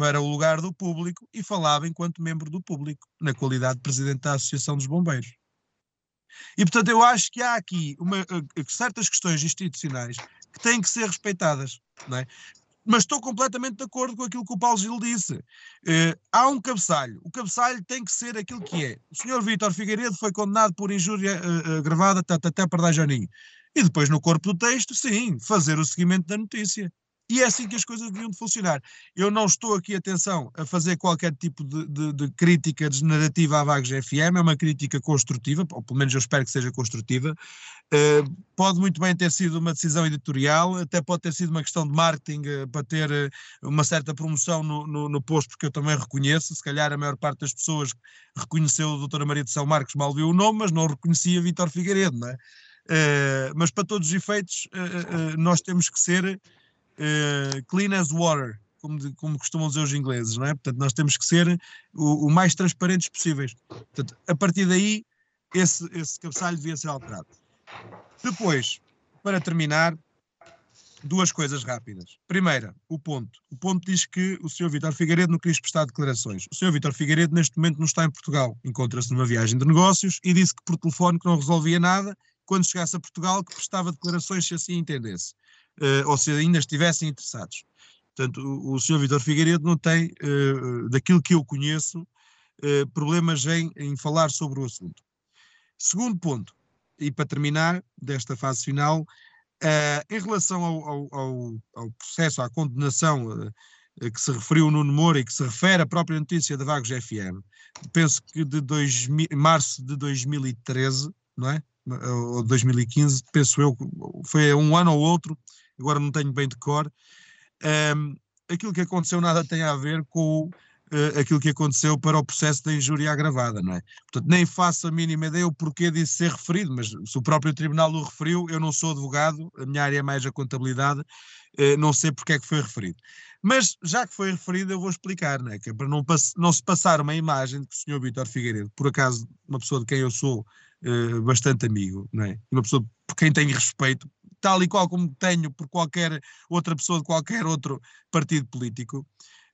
para o lugar do público e falava enquanto membro do público, na qualidade de presidente da Associação dos Bombeiros. E, portanto, eu acho que há aqui uma, uh, certas questões institucionais que têm que ser respeitadas. Não é? Mas estou completamente de acordo com aquilo que o Paulo Gil disse. Uh, há um cabeçalho. O cabeçalho tem que ser aquilo que é. O senhor Vítor Figueiredo foi condenado por injúria uh, uh, gravada até para dar Janinho. E depois, no corpo do texto, sim, fazer o seguimento da notícia. E é assim que as coisas deviam de funcionar. Eu não estou aqui, atenção, a fazer qualquer tipo de, de, de crítica desnarrativa à Vagos FM, é uma crítica construtiva, ou pelo menos eu espero que seja construtiva. Uh, pode muito bem ter sido uma decisão editorial, até pode ter sido uma questão de marketing uh, para ter uh, uma certa promoção no, no, no, posto, porque eu também reconheço, se calhar a maior parte das pessoas reconheceu a doutora Maria de São Marcos, mal viu o nome, mas não reconhecia Vítor Figueiredo, não é? mas para todos os efeitos, nós temos que ser uh, clean as water, como, de, como, costumam dizer os ingleses, não é? Portanto, nós temos que ser o, o mais transparentes possíveis. Portanto, a partir daí, esse, esse cabeçalho devia ser alterado. Depois, para terminar, duas coisas rápidas. Primeira, o ponto. O ponto diz que o Sr. Vítor Figueiredo não quis prestar declarações. O Sr. Vítor Figueiredo, neste momento, não está em Portugal. Encontra-se numa viagem de negócios e disse que por telefone que não resolvia nada. Quando chegasse a Portugal, que prestava declarações se assim entendesse ou se ainda estivessem interessados. Portanto, o, o Sr. Vitor Figueiredo não tem, uh, daquilo que eu conheço, uh, problemas em, em falar sobre o assunto. Segundo ponto, e para terminar desta fase final, em relação ao, ao, ao, processo, à condenação que se referiu o Nuno Moura e que se refere à própria notícia da Vagos FM, penso que de dois, março de 2013, não é? Ou 2015, penso eu, foi um ano ou outro, agora não tenho bem de cor. Um, aquilo que aconteceu nada tem a ver com uh, aquilo que aconteceu para o processo da injúria agravada, não é? Portanto, nem faço a mínima ideia o porquê disso ser referido, mas se o próprio Tribunal o referiu, eu não sou advogado, a minha área é mais a contabilidade, uh, não sei porque é que foi referido. Mas já que foi referido, eu vou explicar, não é? Que é para não, não se passar uma imagem de que o Sr. Vítor Figueiredo, por acaso, uma pessoa de quem eu sou uh, bastante amigo, não é? Uma pessoa por quem tenho respeito, tal e qual como tenho por qualquer outra pessoa de qualquer outro partido político,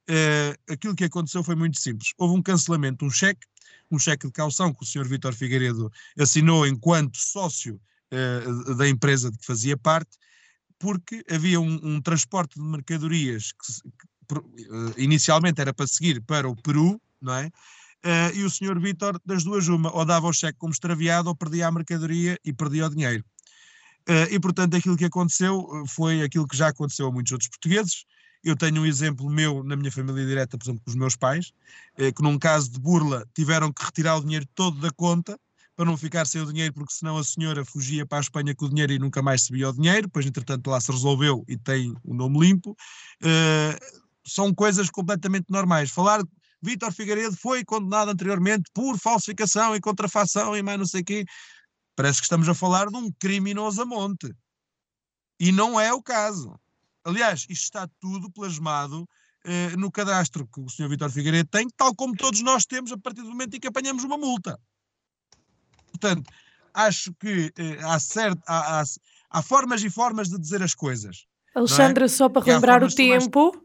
uh, aquilo que aconteceu foi muito simples. Houve um cancelamento, um cheque, um cheque de caução que o Sr. Vítor Figueiredo assinou enquanto sócio uh, da empresa de que fazia parte, porque havia um, um transporte de mercadorias que, que uh, inicialmente era para seguir para o Peru, não é? Uh, e o senhor Vítor, das duas, uma, ou dava o cheque como extraviado ou perdia a mercadoria e perdia o dinheiro. Uh, e, portanto, aquilo que aconteceu eh, foi aquilo que já aconteceu a muitos outros portugueses. Eu tenho um exemplo meu na minha família direta, por exemplo, com os meus pais, uh, que num caso de burla tiveram que retirar o dinheiro todo da conta para não ficar sem o dinheiro, porque senão a senhora fugia para a Espanha com o dinheiro e nunca mais sabia o dinheiro. Depois, entretanto, lá se resolveu e tem o nome limpo. Uh, são coisas completamente normais. Falar Vítor Figueiredo foi condenado anteriormente por falsificação e contrafação e mais não sei o quê. Parece que estamos a falar de um criminoso a monte. E não é o caso. Aliás, isto está tudo plasmado eh, no cadastro que o Sr. Vitor Figueiredo tem, tal como todos nós temos a partir do momento em que apanhamos uma multa. Portanto, acho que eh, há, certo, há, há, há, formas e formas de dizer as coisas. É? Alexandra, é? só para relembrar o tempo. Mais...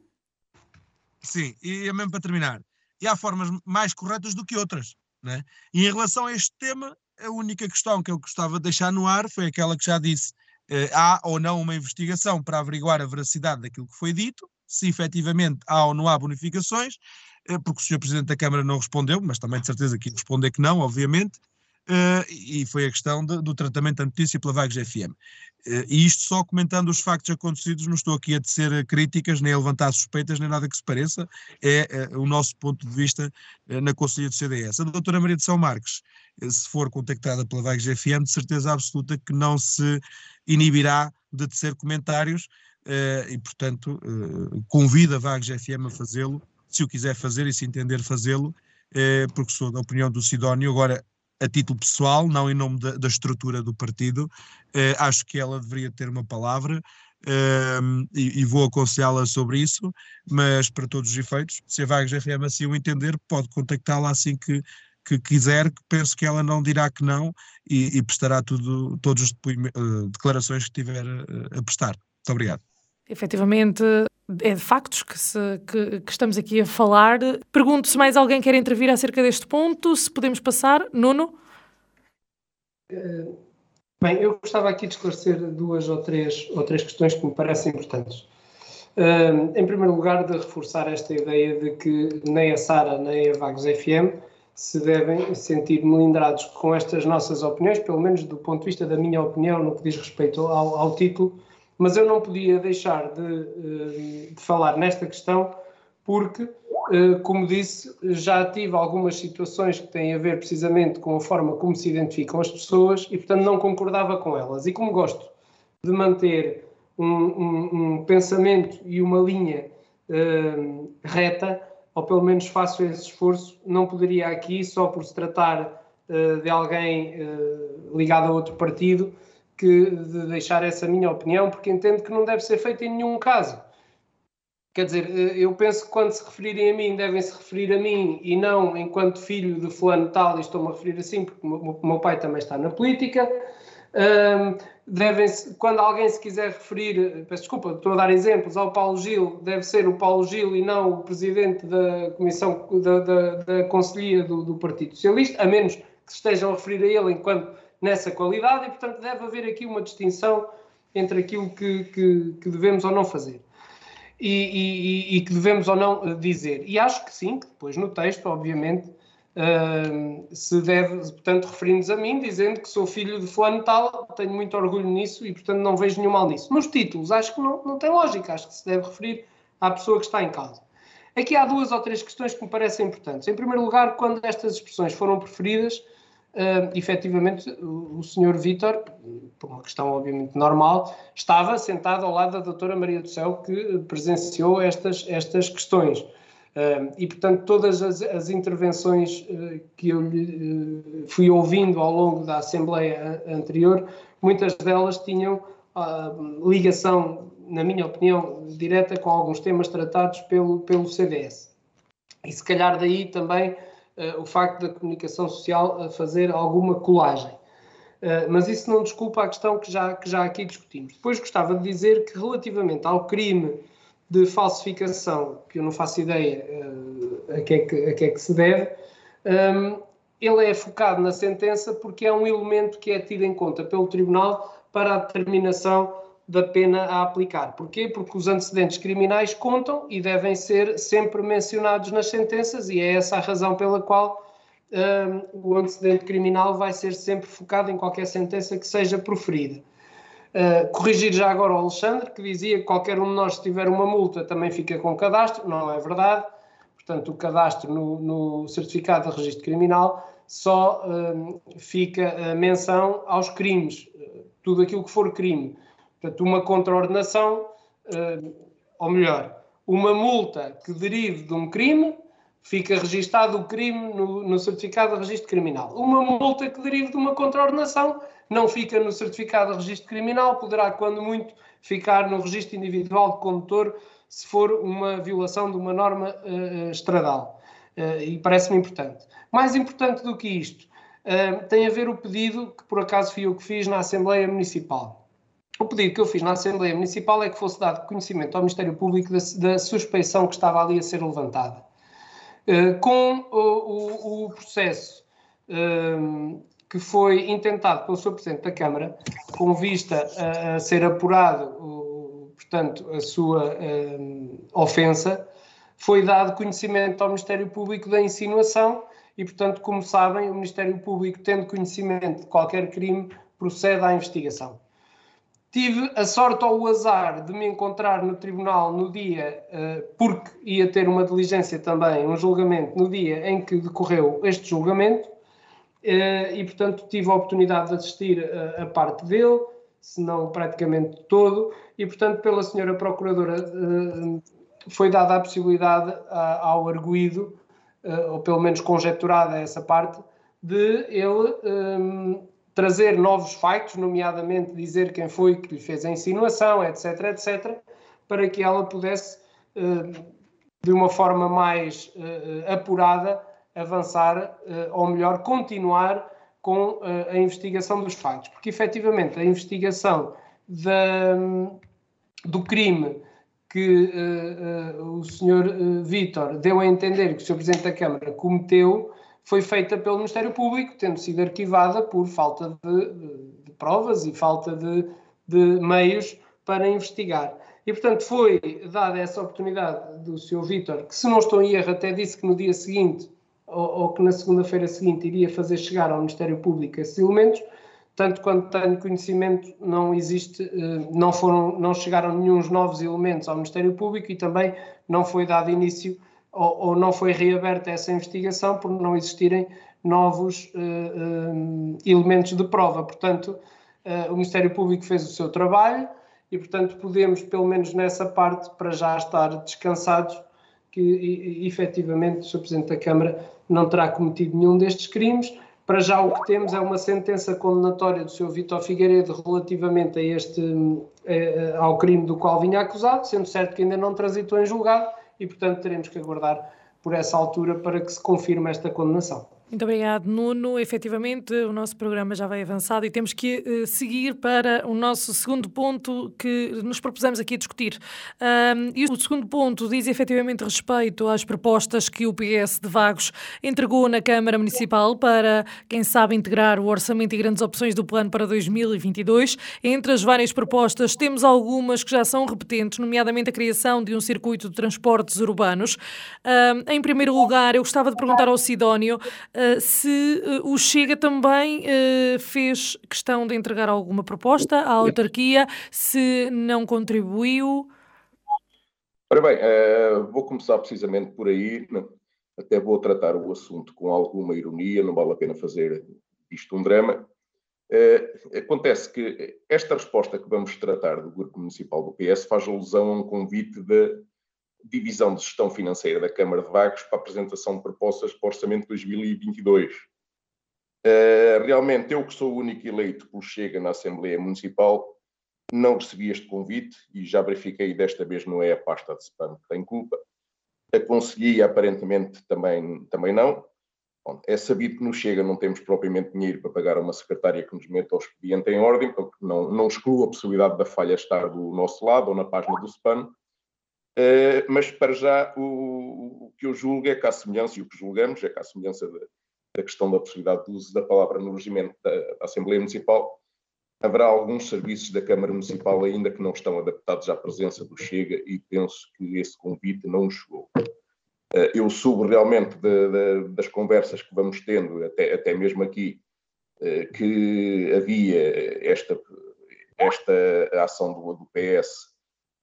Sim, e é mesmo para terminar. E há formas mais corretas do que outras. Né? E em relação a este tema, a única questão que eu gostava de deixar no ar foi aquela que já disse: eh, há ou não uma investigação para averiguar a veracidade daquilo que foi dito, se efetivamente há ou não há bonificações, eh, porque o Sr. Presidente da Câmara não respondeu, mas também de certeza que responder que não, obviamente. Uh, e foi a questão de, do tratamento da notícia pela Vagos FM. Eh, e isto só comentando os factos acontecidos, não estou aqui a tecer críticas, nem a levantar suspeitas, nem nada que se pareça, é uh, o nosso ponto de vista na Conselhia do CDS. A doutora Maria de São Marques, se for contactada pela Vagos FM, de certeza absoluta que não se inibirá de tecer comentários e, portanto, convida a Vagos FM a fazê-lo, se o quiser fazer e se entender fazê-lo, porque sou da opinião do Sidónio. Agora, a título pessoal, não em nome da, da estrutura do partido. Uh, acho que ela deveria ter uma palavra. um, e, e, vou aconselhá-la sobre isso, mas para todos os efeitos, se a Vagos FM assim o entender, pode contactá-la assim que, que quiser, que penso que ela não dirá que não e, e prestará tudo, todas as uh, declarações que tiver uh, a prestar. Muito obrigado. Efetivamente, é de factos que, se, que, que, estamos aqui a falar. Pergunto se mais alguém quer intervir acerca deste ponto, se podemos passar. Nuno? Uh, bem, eu gostava aqui de esclarecer duas ou três, ou três questões que me parecem importantes. Uh, em primeiro lugar, de reforçar esta ideia de que nem a Sara nem a Vagos FM se devem sentir melindrados com estas nossas opiniões, pelo menos do ponto de vista da minha opinião no que diz respeito ao, ao título, mas eu não podia deixar de, eh, de falar nesta questão porque, eh, como disse, já tive algumas situações que têm a ver precisamente com a forma como se identificam as pessoas e, portanto, não concordava com elas. E como gosto de manter um, um, um pensamento e uma linha uh, reta, ou pelo menos faço esse esforço, não poderia aqui, só por se tratar uh, de alguém uh, ligado a outro partido, que de deixar essa minha opinião, porque entendo que não deve ser feito em nenhum caso. Quer dizer, uh, eu penso que quando se referirem a mim, devem se referir a mim e não enquanto filho de fulano tal, e estou-me a referir assim, porque o meu pai também está na política. Um, devem quando alguém se quiser referir, peço desculpa, estou a dar exemplos, ao Paulo Gil, deve ser o Paulo Gil e não o presidente da Comissão da, da, da Conselhia do, do, Partido Socialista, a menos que se estejam a referir a ele enquanto nessa qualidade, e portanto deve haver aqui uma distinção entre aquilo que, que, que devemos ou não fazer. E, e, e, que devemos ou não dizer. E acho que sim, que depois no texto, obviamente, Uh, se deve, portanto, referindo-nos a mim, dizendo que sou filho de fulano tal, tenho muito orgulho nisso e, portanto, não vejo nenhum mal nisso. Nos títulos, acho que não, não tem lógica, acho que se deve referir à pessoa que está em causa. Aqui há duas ou três questões que me parecem importantes. Em primeiro lugar, quando estas expressões foram preferidas, uh, efetivamente, o, o senhor Vítor, por uma questão obviamente normal, estava sentado ao lado da doutora Maria do Céu, que presenciou estas, estas questões e, portanto, todas as, as intervenções uh, que eu uh, fui ouvindo ao longo da Assembleia anterior, muitas delas tinham uh, ligação, na minha opinião, direta com alguns temas tratados pelo, pelo CDS. E se calhar daí também o facto da comunicação social fazer alguma colagem. mas isso não desculpa a questão que já, que já aqui discutimos. Depois gostava de dizer que, relativamente ao crime de falsificação, que eu não faço ideia a, que é que, a que é que se deve, ehm, ele é focado na sentença porque é um elemento que é tido em conta pelo Tribunal para a determinação da pena a aplicar. Porquê? Porque os antecedentes criminais contam e devem ser sempre mencionados nas sentenças e é essa a razão pela qual um, o antecedente criminal vai ser sempre focado em qualquer sentença que seja proferida. Uh, corrigir já agora o Alexandre, que dizia que qualquer um de nós, se tiver uma multa, também fica com cadastro. Não é verdade. Portanto, o cadastro no, no certificado de registro criminal só uh, fica a menção aos crimes, uh, tudo aquilo que for crime. Portanto, uma contraordenação, ou melhor, uma multa que derive de um crime, fica registado o crime no, no certificado de registro criminal. Uma multa que derive de uma contraordenação não fica no certificado de registro criminal, poderá, quando muito, ficar no registro individual de condutor se for uma violação de uma norma uh, estradal. Uh, e parece-me importante. Mais importante do que isto, uh, tem a ver o pedido que por acaso fui eu que fiz na Assembleia Municipal. O pedido que eu fiz na Assembleia Municipal é que fosse dado conhecimento ao Ministério Público da, da suspeição que estava ali a ser levantada. com o, o, o processo que foi intentado pelo Sr. Presidente da Câmara, com vista a, a ser apurado, o, portanto, a sua um, ofensa, foi dado conhecimento ao Ministério Público da insinuação e, portanto, como sabem, o Ministério Público, tendo conhecimento de qualquer crime, procede à investigação. Tive a sorte ou o azar de me encontrar no tribunal no dia, uh, porque ia ter uma diligência também, um julgamento, no dia em que decorreu este julgamento, eh, e, portanto, tive a oportunidade de assistir a, a parte dele, se não praticamente todo, e, portanto, pela senhora Procuradora eh, foi dada a possibilidade ao arguído, eh, ou pelo menos conjecturada essa parte, de ele trazer novos factos, nomeadamente dizer quem foi que lhe fez a insinuação, etc, etc, para que ela pudesse, uh, de uma forma mais uh, apurada, avançar, ou melhor, continuar com a investigação dos factos. Porque, efetivamente, a investigação da, do crime que o senhor Vítor deu a entender que o senhor Presidente da Câmara cometeu foi feita pelo Ministério Público, tendo sido arquivada por falta de, de provas e falta de, de, meios para investigar. E, portanto, foi dada essa oportunidade do senhor Vítor, que, se não estou em erro, até disse que no dia seguinte, ou, ou que na segunda-feira seguinte, iria fazer chegar ao Ministério Público esses elementos, tanto quanto tenho conhecimento, não existe, eh, não foram, não chegaram nenhum novos elementos ao Ministério Público e também não foi dado início ou, ou não foi reaberta essa investigação por não existirem novos uh, elementos de prova. Portanto, uh, o Ministério Público fez o seu trabalho e, portanto, podemos, pelo menos nessa parte, para já estar descansados que e, efetivamente o Sr. Presidente da Câmara não terá cometido nenhum destes crimes para já o que temos é uma sentença condenatória do Sr. Vítor Figueiredo relativamente a este, eh, ao crime do qual vinha acusado, sendo certo que ainda não transitou em julgado e, portanto, teremos que aguardar por essa altura para que se confirme esta condenação. Muito obrigado, Nuno. Efetivamente, o nosso programa já vai avançado e temos que uh, seguir para o nosso segundo ponto que nos propusemos aqui discutir. Um, e o segundo ponto diz efetivamente respeito às propostas que o PS de Vagos entregou na Câmara Municipal para, quem sabe, integrar o orçamento e grandes opções do plano para 2022. Entre as várias propostas, temos algumas que já são repetentes, nomeadamente a criação de um circuito de transportes urbanos. Um, em primeiro lugar, eu gostava de perguntar ao Sidónio. Eh, se uh, o Chega também uh, fez questão de entregar alguma proposta à autarquia, se não contribuiu. Ora bem, vou começar precisamente por aí, né? até vou tratar o assunto com alguma ironia, não vale a pena fazer isto um drama. acontece que esta resposta que vamos tratar do Grupo Municipal do PS faz alusão a um convite de divisão de gestão financeira da Câmara de Vagos para a apresentação de propostas para o Orçamento de 2022. Eh, realmente, eu que sou o único eleito por Chega na Assembleia Municipal, não recebi este convite e já verifiquei desta vez não é a pasta de spam que tem culpa. A consegui, aparentemente, também, também não. Bom, é sabido que no Chega não temos propriamente dinheiro para pagar uma secretária que nos meta o expediente em ordem, porque não, não excluo a possibilidade da falha estar do nosso lado ou na página do spam. Uh, mas para já o, o, que eu julgo é que há semelhança, e o que julgamos é que há semelhança da, da questão da possibilidade do uso da palavra no regimento da, da, Assembleia Municipal, haverá alguns serviços da Câmara Municipal ainda que não estão adaptados à presença do Chega e penso que esse convite não chegou. Uh, eu subo realmente de, de, das conversas que vamos tendo, até, até mesmo aqui, uh, que havia esta, esta ação do, do PS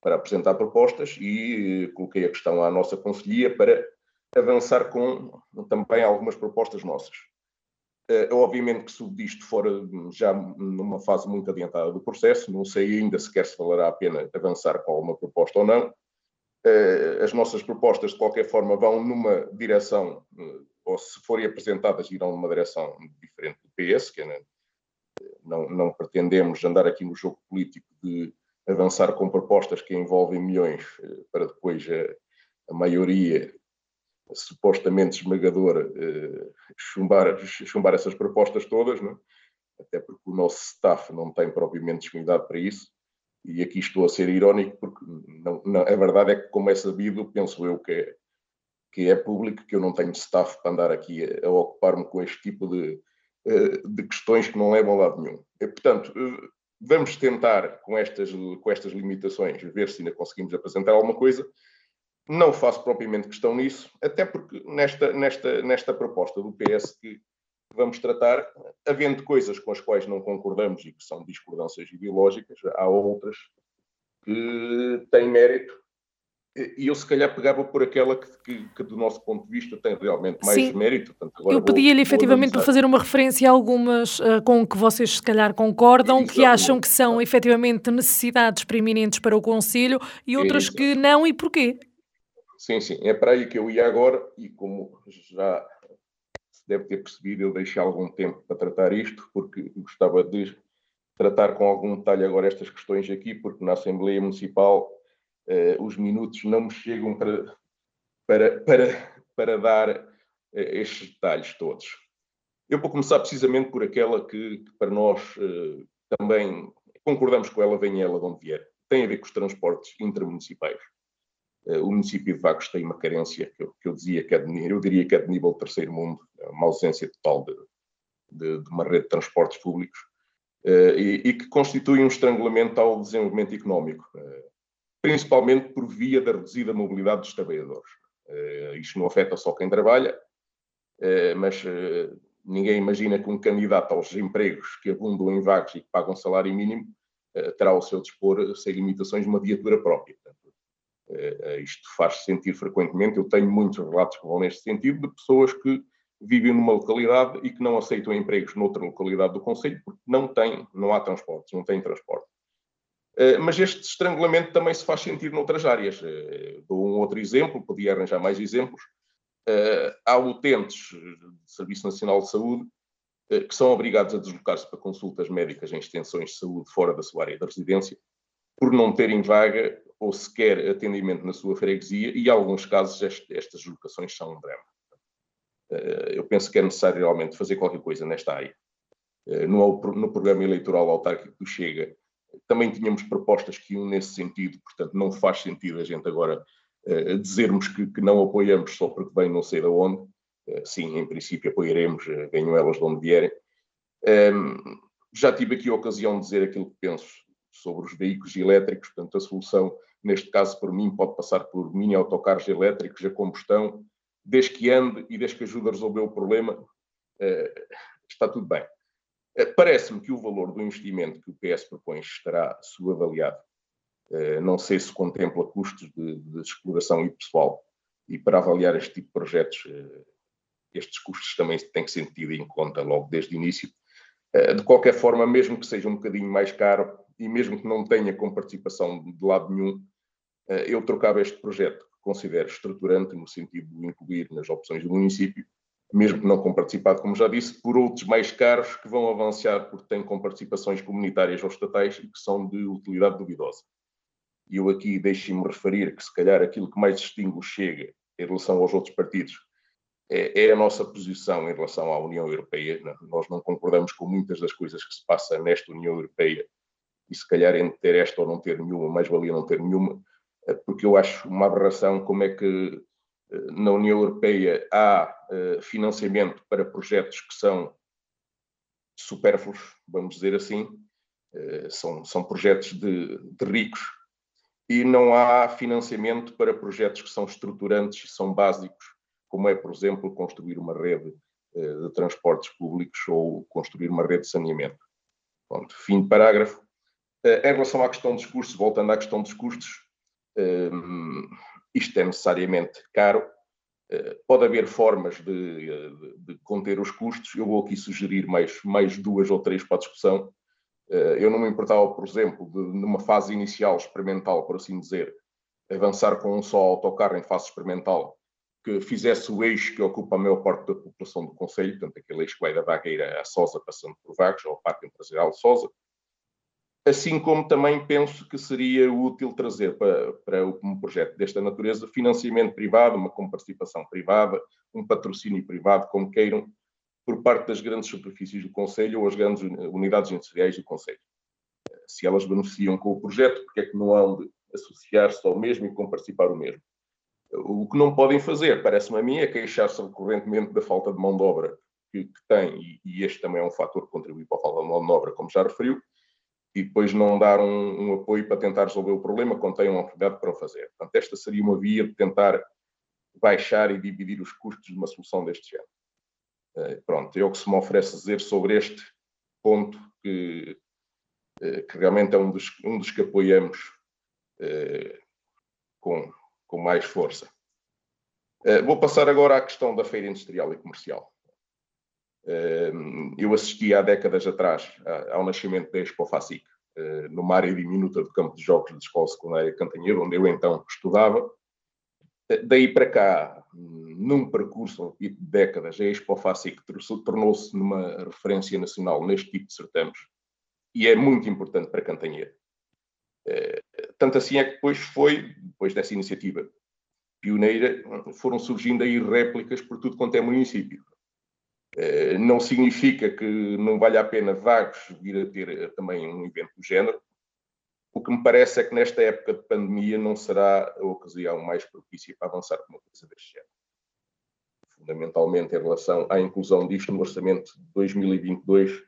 para apresentar propostas e eh, coloquei a questão à nossa conselhia para avançar com também algumas propostas nossas. Uh, obviamente que soube disto fora já numa fase muito adiantada do processo, não sei ainda sequer se valerá a pena avançar com alguma proposta ou não. Uh, as nossas propostas, de qualquer forma, vão numa direção, ou se forem apresentadas, irão numa direção diferente do PS, que é, não, não pretendemos andar aqui no jogo político de avançar com propostas que envolvem milhões eh, para depois a, a maioria supostamente esmagadora eh, chumbar, chumbar essas propostas todas, não? É? até porque o nosso staff não tem propriamente disponibilidade para isso. E aqui estou a ser irónico, porque não, não, a verdade é que, como é sabido, penso eu que é, que é público, que eu não tenho staff para andar aqui a, a ocupar-me com este tipo de, eh, de questões que não levam a lado nenhum. E, portanto, Vamos tentar, com estas, com estas limitações, ver se ainda conseguimos apresentar alguma coisa. Não faço propriamente questão nisso, até porque nesta, nesta, nesta proposta do PS que vamos tratar, havendo coisas com as quais não concordamos e que são discordâncias ideológicas, há outras que têm mérito e eu, se calhar, pegava por aquela que, que, que, do nosso ponto de vista, tem realmente mais Sim. mérito. Portanto, eu pedia-lhe efetivamente para fazer uma referência a algumas uh, com que vocês, se calhar, concordam, Exatamente. que acham que são efetivamente necessidades preeminentes para o Conselho e outras Exato. que não, e porquê? Sim, sim, é para aí que eu ia agora, e como já deve ter percebido, eu deixei algum tempo para tratar isto, porque gostava de tratar com algum detalhe agora estas questões aqui, porque na Assembleia Municipal eh, os minutos não me chegam para, para, para, para dar eh, estes detalhes todos. Eu vou começar precisamente por aquela que, que para nós eh, também concordamos com ela, venha ela de onde vier. Tem a ver com os transportes intermunicipais. Uh, o município de Vagos tem uma carência que eu, que eu, dizia que é de, eu diria que é de nível terceiro mundo, é uma ausência total de, de, de uma rede de transportes públicos uh, e, e, que constitui um estrangulamento ao desenvolvimento económico, uh, principalmente por via da reduzida mobilidade dos trabalhadores. isto não afeta só quem trabalha, mas ninguém imagina que um candidato aos empregos que abundam em vagos e que pagam salário mínimo terá ao seu dispor, sem limitações, uma viatura própria. Uh, isto faz-se sentir frequentemente. Eu tenho muitos relatos que vão neste sentido de pessoas que vivem numa localidade e que não aceitam empregos noutra localidade do Conselho porque não têm, não há transportes, não têm transporte. Uh, mas este estrangulamento também se faz sentir noutras áreas. Uh, dou um outro exemplo, podia arranjar mais exemplos. há utentes do Serviço Nacional de Saúde que são obrigados a deslocar-se para consultas médicas em extensões de saúde fora da sua área de residência, por não terem vaga ou sequer atendimento na sua freguesia, e em alguns casos estas deslocações são um drama. Eh, eu penso que é necessário realmente fazer qualquer coisa nesta área. Eh, no, no programa eleitoral autárquico do Chega, também tínhamos propostas que iam nesse sentido, portanto não faz sentido a gente agora uh, dizermos que, que, não apoiamos só porque vem não sei de onde. Uh, sim, em princípio apoiaremos, uh, venham elas de onde vierem. Um, ehm, já tive aqui a ocasião de dizer aquilo que penso sobre os veículos elétricos, portanto a solução neste caso por mim pode passar por mini autocarros elétricos a combustão, desde que ande e desde que ajude a resolver o problema, está tudo bem. Eh, parece-me que o valor do investimento que o PS propõe estará subavaliado. Eh, não sei se contempla custos de, de exploração e pessoal. E para avaliar este tipo de projetos, estes custos também têm que ser tidos em conta logo desde o início. De qualquer forma, mesmo que seja um bocadinho mais caro, e mesmo que não tenha com participação de lado nenhum, eh, eu trocava este projeto, que considero estruturante no sentido de incluir nas opções do município, mesmo que não com participado, como já disse, por outros mais caros que vão avançar porque têm com participações comunitárias ou estatais e que são de utilidade duvidosa. E eu aqui deixe-me referir que se calhar aquilo que mais distingue o Chega em relação aos outros partidos é, é, a nossa posição em relação à União Europeia. Nós não concordamos com muitas das coisas que se passam nesta União Europeia e se calhar entre ter esta ou não ter nenhuma, mais valia não ter nenhuma, eh, porque eu acho uma aberração como é que eh, na União Europeia há financiamento para projetos que são supérfluos, vamos dizer assim, são, são projetos de, de ricos, e não há financiamento para projetos que são estruturantes e são básicos, como é, por exemplo, construir uma rede de transportes públicos ou construir uma rede de saneamento. Pronto, fim de parágrafo. Eh, em relação à questão dos custos, voltando à questão dos custos, isto é necessariamente caro. Eh, pode haver formas de, de, de, conter os custos. Eu vou aqui sugerir mais, mais duas ou três para a discussão. Eh, eu não me importava, por exemplo, de, numa fase inicial experimental, por assim dizer, avançar com um só autocarro em fase experimental, que fizesse o eixo que ocupa a maior parte da população do Conselho, portanto, aquele eixo que vai da Vagueira a Sosa, passando por Vagos, ou Parque Empresarial de Sosa, assim como também penso que seria útil trazer para, para um projeto desta natureza financiamento privado, uma comparticipação privada, um patrocínio privado, como queiram, por parte das grandes superfícies do Conselho ou as grandes unidades industriais do Conselho. Se elas beneficiam com o projeto, porque é que não hão de associar-se ao mesmo e comparticipar o mesmo? O que não podem fazer, parece-me a mim, é queixar-se recorrentemente da falta de mão de obra que, que tem, e, e, este também é um fator que contribui para a falta de mão de obra, como já referiu, e depois não dar um, um, apoio para tentar resolver o problema quando tem uma oportunidade para o fazer. Portanto, esta seria uma via de tentar baixar e dividir os custos de uma solução deste género. Uh, pronto, é o que se me oferece dizer sobre este ponto que, uh, que realmente é um dos, um dos que apoiamos uh, com, com mais força. vou passar agora à questão da feira industrial e comercial. Eu assisti há décadas atrás ao nascimento da Expo FACIC, eh, numa área diminuta do campo de jogos da Escola Secundária Cantanheiro, onde eu então estudava. Daí para cá, num percurso de décadas, a Expo FACIC tornou-se numa referência nacional neste tipo de certames e é muito importante para Cantanheiro. Tanto assim é que depois foi, depois dessa iniciativa pioneira, foram surgindo aí réplicas por tudo quanto é município. Não significa que não vale a pena Vagos vir a ter também um evento do género, o que me parece é que nesta época de pandemia não será a ocasião mais propícia para avançar com uma coisa deste género. Fundamentalmente em relação à inclusão disto no orçamento de 2022,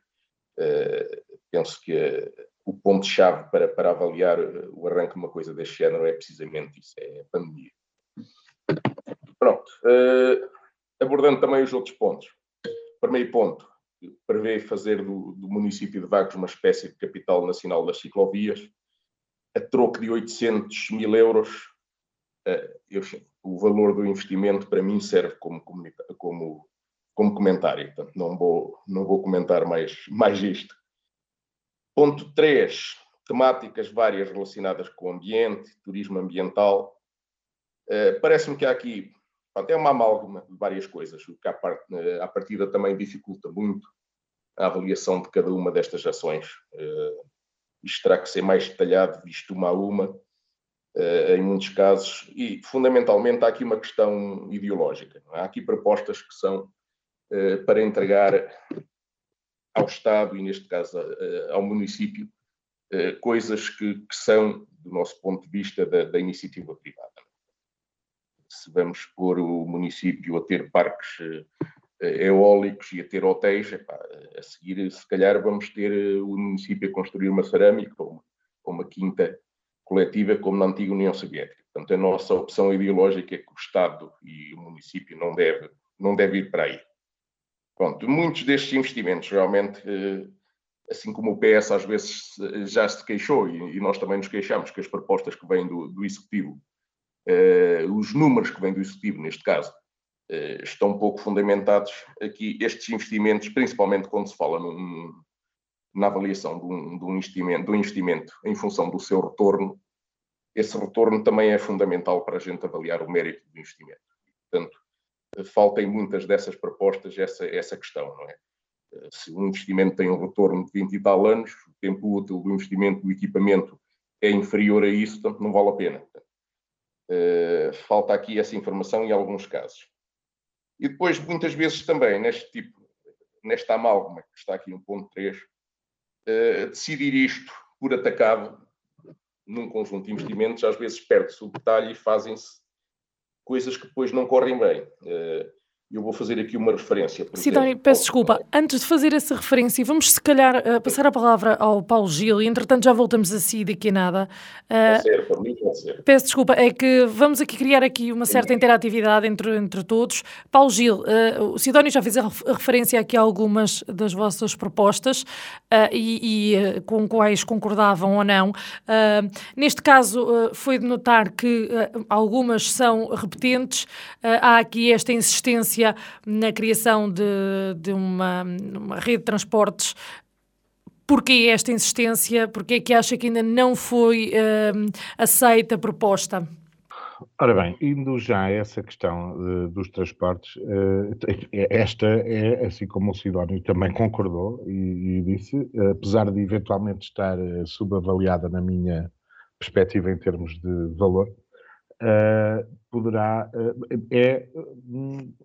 eh, penso que eh, o ponto-chave para, para avaliar eh, o arranque de uma coisa deste género é precisamente isso, é a pandemia. Pronto. abordando também os outros pontos. Primeiro ponto, prevê fazer do, do, município de Vagos uma espécie de capital nacional das ciclovias a troco de 800 mil euros, uh, eu, o valor do investimento para mim serve como, como, como comentário. Portanto, não vou, não vou comentar mais, mais isto. Ponto 3. Temáticas várias relacionadas com o ambiente, turismo ambiental. Uh, Parece-me que há aqui até uma amálgama de várias coisas, o que à, part, à partida também dificulta muito a avaliação de cada uma destas ações. Uh, isto terá que ser mais detalhado, visto uma a uma, uh, em muitos casos, e fundamentalmente há aqui uma questão ideológica. Há aqui propostas que são para entregar ao Estado e, neste caso, ao município, coisas que, que, são, do nosso ponto de vista, da, da iniciativa privada. Se vamos pôr o município a ter parques eh, eólicos e a ter hotéis, epá, a seguir, se calhar, vamos ter eh, o município a construir uma cerâmica ou uma, ou uma quinta coletiva como na antiga União Soviética. Portanto, a nossa opção ideológica é que o Estado e o município não deve, não deve ir para aí. Pronto, muitos destes investimentos realmente, eh, assim como o PS às vezes já se queixou e nós também nos queixamos que as propostas que vêm do, do Executivo, os números que vêm do Executivo neste caso, eh, estão pouco fundamentados aqui estes investimentos, principalmente quando se fala num, na avaliação de um, de um, investimento, investimento em função do seu retorno, esse retorno também é fundamental para a gente avaliar o mérito do investimento. Portanto, falta em muitas dessas propostas essa, essa questão, não é? Eh, se um investimento tem um retorno de 20 e tal anos, o tempo útil do investimento do equipamento é inferior a isso, portanto não vale a pena. Uh, falta aqui essa informação em alguns casos. E depois, muitas vezes também, neste tipo, nesta amálgama, que está aqui no ponto 3, uh, eh, decidir isto por atacado num conjunto de investimentos, às vezes perde-se o detalhe e fazem-se coisas que depois não correm bem. Eu vou fazer aqui uma referência. Sidónio, peço desculpa. Antes de fazer essa referência, vamos se calhar uh, passar a palavra ao Paulo Gil e entretanto já voltamos a si daqui a nada. Uh, pode ser, para mim pode ser. Peço desculpa, é que vamos aqui criar aqui uma certa interatividade entre, entre todos. Paulo Gil, uh, o Sidónio já fez a referência aqui a algumas das vossas propostas e, e com quais concordavam ou não. neste caso, foi de notar que algumas são repetentes, há aqui esta insistência na criação de, de uma, uma rede de transportes Porquê esta insistência? Porquê é que acha que ainda não foi uh, aceita a proposta? Ora bem, indo já a essa questão uh, dos transportes, uh, esta é, assim como o Sidónio também concordou e, e disse, apesar de eventualmente estar subavaliada na minha perspectiva em termos de valor, uh, poderá. Uh, é,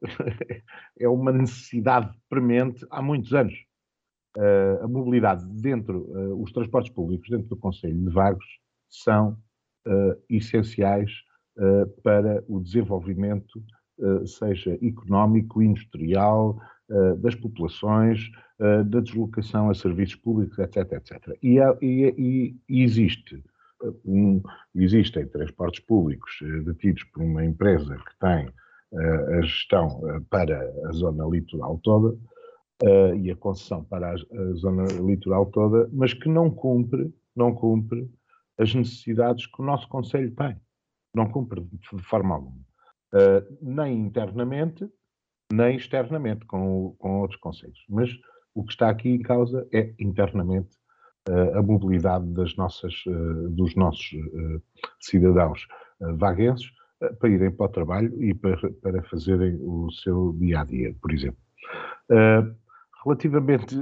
<laughs> é uma necessidade premente há muitos anos. Uh, a mobilidade dentro, os transportes públicos dentro do Conselho de Vagos são essenciais para o desenvolvimento, seja económico, industrial, das populações, da deslocação a serviços públicos, etc. etc. E, e, e existe um, existem transportes públicos eh, detidos por uma empresa que tem uh, a gestão uh, para a zona litoral toda e a concessão para a, a, zona litoral toda, mas que não cumpre, não cumpre as necessidades que o nosso Conselho tem. Não cumpre de forma alguma. nem internamente, nem externamente com, com outros conselhos. Mas o que está aqui em causa é internamente a mobilidade das nossas, dos nossos cidadãos vaguenses para irem para o trabalho e para, para fazerem o seu dia a dia, por exemplo. Relativamente,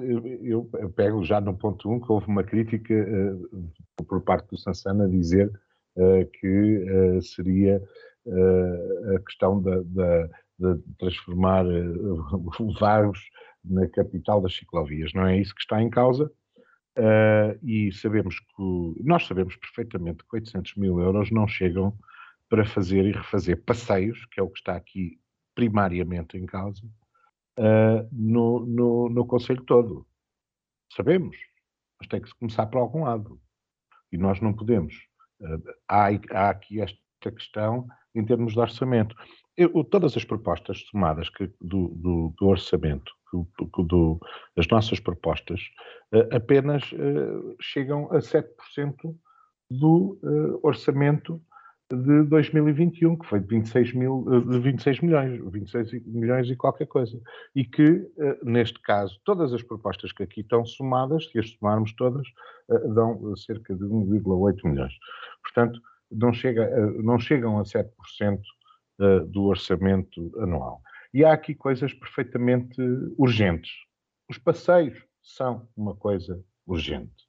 eu pego já no ponto 1 um, que houve uma crítica por parte do Sansana a dizer que seria a questão da, da, de transformar <laughs> Vagos na capital das ciclovias. Não é isso que está em causa. E sabemos que, nós sabemos perfeitamente que 800 mil euros não chegam para fazer e refazer passeios, que é o que está aqui primariamente em causa, uh, no, no, no Conselho todo. Sabemos, mas tem que se começar por algum lado. E nós não podemos. Uh, há, há, aqui esta questão em termos de orçamento. Eu, todas as propostas somadas que, do, do, do, orçamento, do, do, as nossas propostas, uh, apenas chegam a 7% do orçamento de 2021, que foi de 26, mil, eh, de 26 milhões, 26 milhões e qualquer coisa. E que, eh, neste caso, todas as propostas que aqui estão somadas, se as somarmos todas, eh, dão cerca de 1,8 milhões. Portanto, não, chega, não chegam a 7% do orçamento anual. E há aqui coisas perfeitamente urgentes. Os passeios são uma coisa urgente.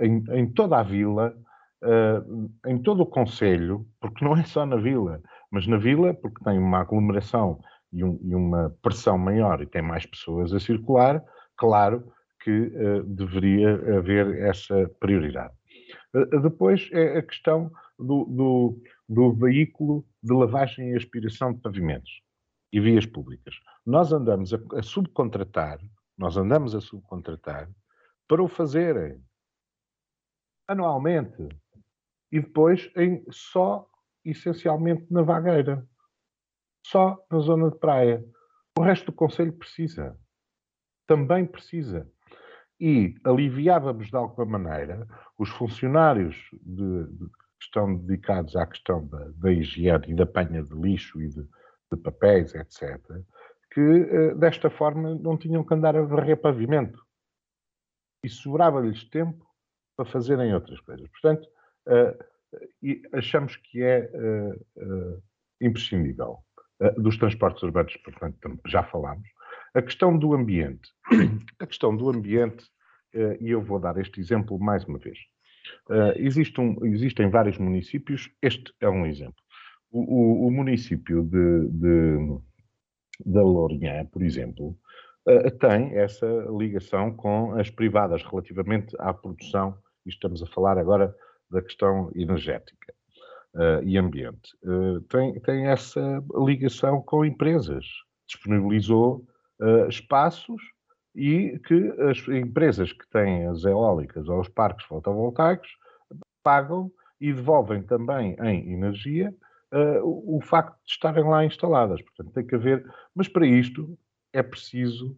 em, em toda a vila, uh, em todo o Conselho, porque não é só na Vila, mas na Vila, porque tem uma aglomeração e, um, e uma pressão maior e tem mais pessoas a circular, claro que uh, deveria haver essa prioridade. Uh, depois é a questão do, do, do veículo de lavagem e aspiração de pavimentos e vias públicas. Nós andamos a, a, subcontratar, nós andamos a subcontratar para o fazerem anualmente e depois em só essencialmente na vagueira, só na zona de praia. O resto do Conselho precisa, também precisa. E aliviávamos de alguma maneira os funcionários de, de, que estão dedicados à questão da, da higiene e da apanha de lixo e de, de papéis, etc., que eh, desta forma não tinham que andar a varrer pavimento. E sobrava-lhes tempo para fazerem outras coisas. Portanto, e achamos que é imprescindível. dos transportes urbanos, portanto, já falámos. A questão do ambiente. <clears throat> A questão do ambiente, e eu vou dar este exemplo mais uma vez. Existe um, existem vários municípios, este é um exemplo. O, o, o município de, de, da Lourinhã, por exemplo, tem essa ligação com as privadas relativamente à produção, e estamos a falar agora da questão energética uh, e ambiente. Uh, tem, tem essa ligação com empresas. Disponibilizou uh, espaços e que as empresas que têm as eólicas ou os parques fotovoltaicos pagam e devolvem também em energia o, o facto de estarem lá instaladas. Portanto, tem que haver. Mas para isto é preciso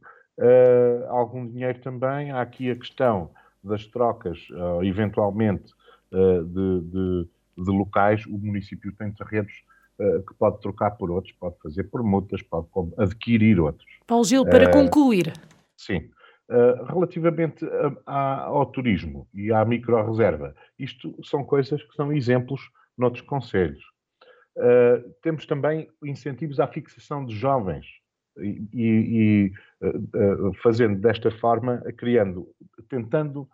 algum dinheiro também. Há aqui a questão das trocas, eventualmente, uh, de, de, de, locais, o município tem terrenos uh, que pode trocar por outros, pode fazer por multas, pode adquirir outros. Paulo Gil, para uh, concluir. Sim. relativamente a, a, ao turismo e à micro-reserva, isto são coisas que são exemplos noutros conselhos. temos também incentivos à fixação de jovens e, e, e fazendo desta forma, criando, tentando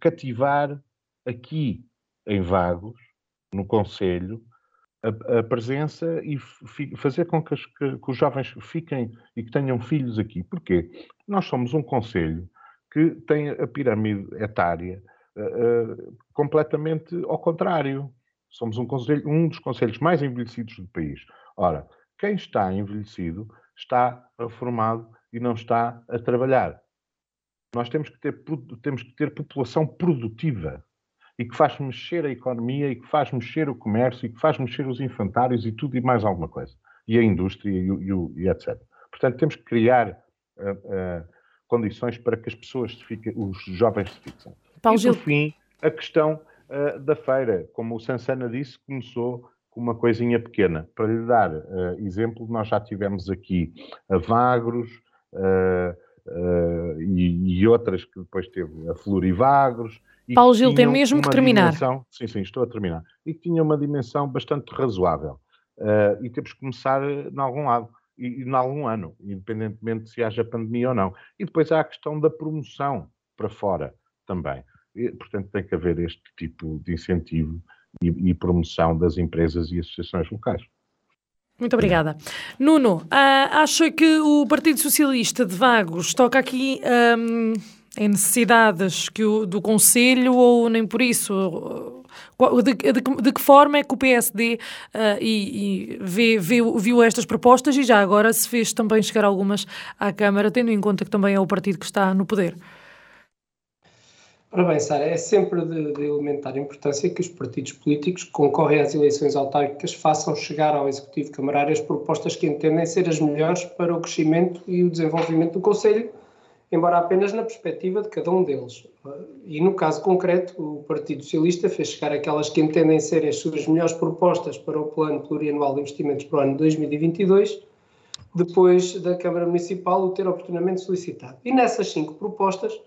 cativar aqui em Vagos, no Conselho, a, a presença e fazer com que, as, que, que, os jovens fiquem e que tenham filhos aqui. Porquê? Nós somos um Conselho que tem a pirâmide etária uh, uh, completamente ao contrário. Somos um, conselho, um dos conselhos mais envelhecidos do país. Ora, quem está envelhecido está reformado e não está a trabalhar. Nós temos que ter, temos que ter população produtiva e que faz mexer a economia e que faz mexer o comércio e que faz mexer os infantários e tudo e mais alguma coisa. E a indústria e, e, e etc. Portanto, temos que criar uh, uh, condições para que as pessoas se fiquem, os jovens se fixem. Paulo e, por fim, a questão uh, da feira. Como o Sansana disse, começou com uma coisinha pequena. Para lhe dar exemplo, nós já tivemos aqui a Vagros, uh, e, e, outras que depois teve a Florivagros Paulo Gil tem mesmo que terminar. Dimensão, sim, sim, estou a terminar. E que tinha uma dimensão bastante razoável. Uh, e temos que começar em algum lado e, em algum ano, independentemente se haja pandemia ou não. E depois há a questão da promoção para fora também. E, portanto, tem que haver este tipo de incentivo e, e promoção das empresas e associações locais. Muito obrigada. Nuno, uh, acho que o Partido Socialista de Vagos toca aqui um, em necessidades que o, do Conselho ou nem por isso? De, de, de que forma é que o PSD uh, ah, e, e vê, vê, viu estas propostas e já agora se fez também chegar algumas à Câmara, tendo em conta que também é o partido que está no poder? Ora bem, Sara, é sempre de, de elementar importância que os partidos políticos que concorrem às eleições autárquicas façam chegar ao Executivo Camarário as propostas que entendem ser as melhores para o crescimento e o desenvolvimento do Conselho, embora apenas na perspectiva de cada um deles. E no caso concreto, o Partido Socialista fez chegar aquelas que entendem ser as suas melhores propostas para o Plano Plurianual de Investimentos para o ano 2022, depois da Câmara Municipal o ter oportunamente solicitado. E nessas cinco propostas,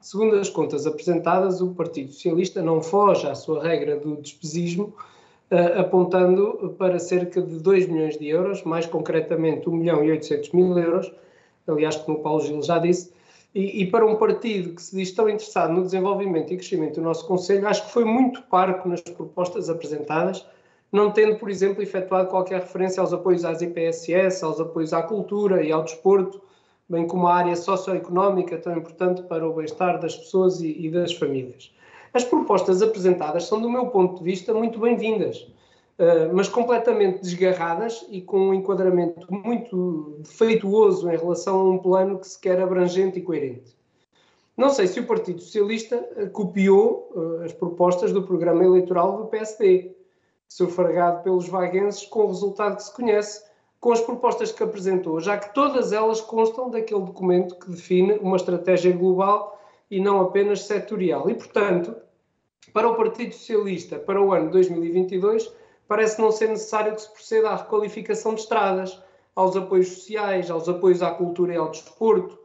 Segundo as contas apresentadas, o Partido Socialista não foge à sua regra do despesismo, uh, apontando para cerca de 2 milhões de euros, mais concretamente 1 milhão e 800 mil euros, aliás, como o Paulo Gil já disse, e, e, para um partido que se diz tão interessado no desenvolvimento e crescimento do nosso Conselho, acho que foi muito parco nas propostas apresentadas, não tendo, por exemplo, efetuado qualquer referência aos apoios às IPSS, aos apoios à cultura e ao desporto, bem como a área socioeconómica, tão importante para o bem-estar das pessoas e, e, das famílias. As propostas apresentadas são, do meu ponto de vista, muito bem-vindas, uh, mas completamente desgarradas e com um enquadramento muito defeituoso em relação a um plano que se quer abrangente e coerente. Não sei se o Partido Socialista eh, copiou uh, as propostas do programa eleitoral do PSD, sufragado pelos vaguenses com o resultado que se conhece, com as propostas que apresentou, já que todas elas constam daquele documento que define uma estratégia global e não apenas setorial. E, portanto, para o Partido Socialista, para o ano 2022, parece não ser necessário que se proceda à requalificação de estradas, aos apoios sociais, aos apoios à cultura e ao desporto,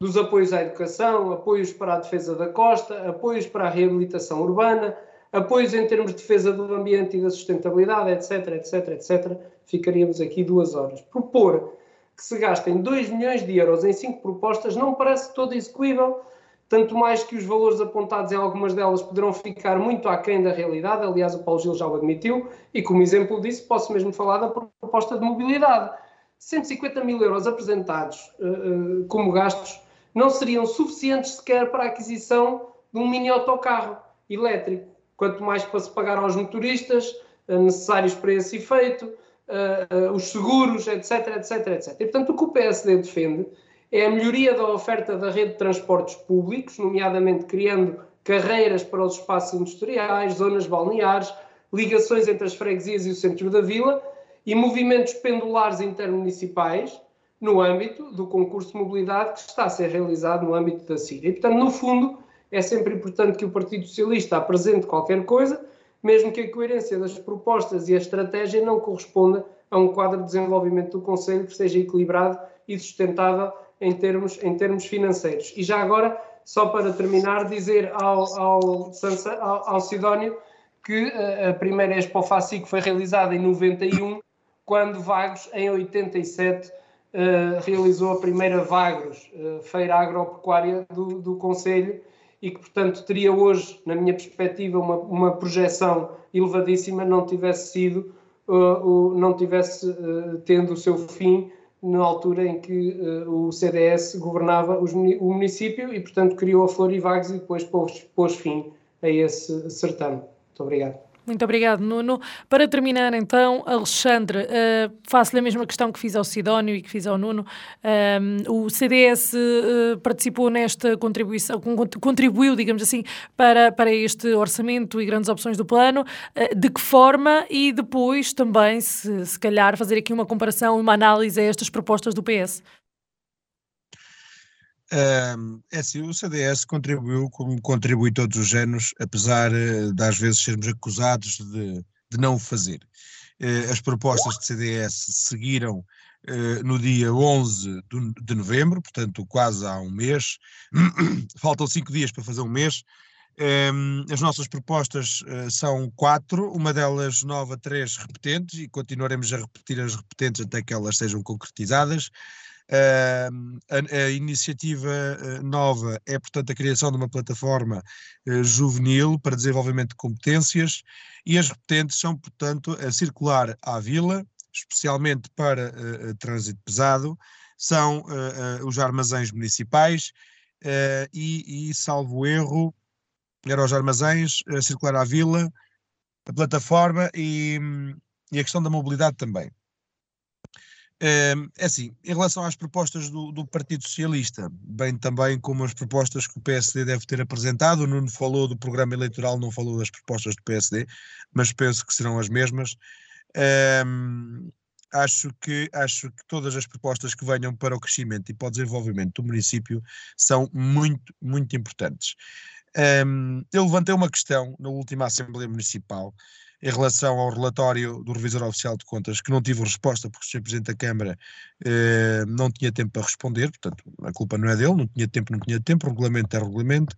dos apoios à educação, apoios para a defesa da costa, apoios para a reabilitação urbana, apoios em termos de defesa do ambiente e da sustentabilidade, etc, etc, etc, ficaríamos aqui duas horas. Propor que se gastem 2 milhões de euros em cinco propostas não parece todo execuível, tanto mais que os valores apontados em algumas delas poderão ficar muito aquém da realidade, aliás o Paulo Gil já o admitiu, e como exemplo disso posso mesmo falar da proposta de mobilidade. 150 mil euros apresentados uh, como gastos não seriam suficientes sequer para a aquisição de um mini autocarro elétrico quanto mais para se pagar aos motoristas uh, necessários para esse efeito, os seguros, etc, etc, etc. E, portanto, o que o PSD defende é a melhoria da oferta da rede de transportes públicos, nomeadamente criando carreiras para os espaços industriais, zonas balneares, ligações entre as freguesias e o centro da vila e movimentos pendulares intermunicipais no âmbito do concurso de mobilidade que está a ser realizado no âmbito da Síria. E, portanto, no fundo, é sempre importante que o Partido Socialista apresente qualquer coisa, mesmo que a coerência das propostas e a estratégia não corresponda a um quadro de desenvolvimento do Conselho que seja equilibrado e sustentável em termos, em termos financeiros. E já agora, só para terminar, dizer ao, ao, ao, Sidónio que a primeira Expo FACIC foi realizada em 91, quando Vagos, em 87, uh, realizou a primeira Vagros, uh, Feira Agropecuária do, do Conselho, e que, portanto, teria hoje, na minha perspectiva, uma, uma projeção elevadíssima, não tivesse sido, uh, uh, não tivesse tendo o seu fim na altura em que uh, o CDS governava os, o município e, portanto, criou a Florivagos e depois pôs, pôs fim a esse certame. Muito obrigado. Muito obrigado, Nuno. Para terminar, então, Alexandre, uh, faço-lhe a mesma questão que fiz ao Sidónio e que fiz ao Nuno. Um, o CDS uh, eh, participou nesta contribuição, contribuiu, digamos assim, para, para este orçamento e grandes opções do plano. Uh, de que forma? E depois também, se, se calhar, fazer aqui uma comparação, uma análise a estas propostas do PS. É assim, o CDS contribuiu como contribui todos os anos, apesar eh, de às vezes sermos acusados de, de não o fazer. Uh, as propostas de CDS seguiram uh, no dia 11 de novembro, portanto quase há um mês, <clears throat> faltam cinco dias para fazer um mês, Um, as nossas propostas uh, são quatro, uma delas nova, três repetentes, e continuaremos a repetir as repetentes até que elas sejam concretizadas. Uh, a, a, iniciativa uh, nova é, portanto, a criação de uma plataforma uh, juvenil para desenvolvimento de competências e as repetentes são, portanto, a circular à vila, especialmente para trânsito pesado, são os armazéns municipais e, e, salvo erro, eram os armazéns, a circular à vila, a plataforma e, e a questão da mobilidade também. É assim, em relação às propostas do, do, Partido Socialista, bem também como as propostas que o PSD deve ter apresentado, o Nuno falou do programa eleitoral, não falou das propostas do PSD, mas penso que serão as mesmas. Um, acho que, acho que todas as propostas que venham para o crescimento e para o desenvolvimento do município são muito, muito importantes. Um, eu levantei uma questão na última Assembleia Municipal em relação ao relatório do Revisor Oficial de Contas, que não tive resposta porque o Sr. Presidente da Câmara eh, não tinha tempo para responder, portanto, a culpa não é dele, não tinha tempo, não tinha tempo, regulamento é regulamento.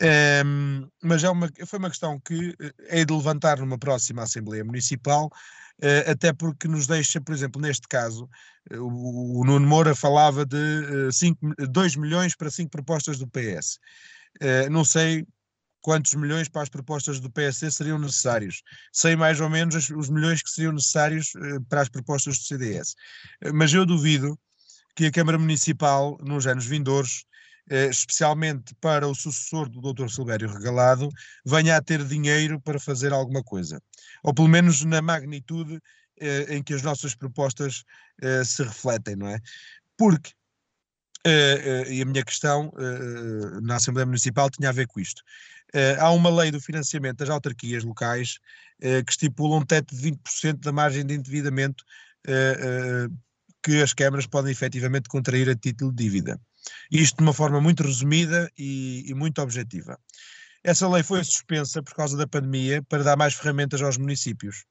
Um, mas é uma, foi uma questão que é de levantar numa próxima Assembleia Municipal, uh, até porque nos deixa, por exemplo, neste caso, uh, o, o, Nuno Moura falava de uh, cinco, 2 milhões para 5 propostas do PS. não sei quantos milhões para as propostas do PSD seriam necessários. Sei mais ou menos os milhões que seriam necessários para as propostas do CDS. Mas eu duvido que a Câmara Municipal, nos anos vindouros, eh, especialmente para o sucessor do Dr. Silvério Regalado, venha a ter dinheiro para fazer alguma coisa. Ou pelo menos na magnitude eh, em que as nossas propostas eh, se refletem, não é? Porque, e a minha questão na Assembleia Municipal tinha a ver com isto. Há uma lei do financiamento das autarquias locais que estipula um teto de 20% da margem de endividamento que as câmaras podem efetivamente contrair a título de dívida. Isto de uma forma muito resumida e, e muito objetiva. Essa lei foi suspensa por causa da pandemia para dar mais ferramentas aos municípios.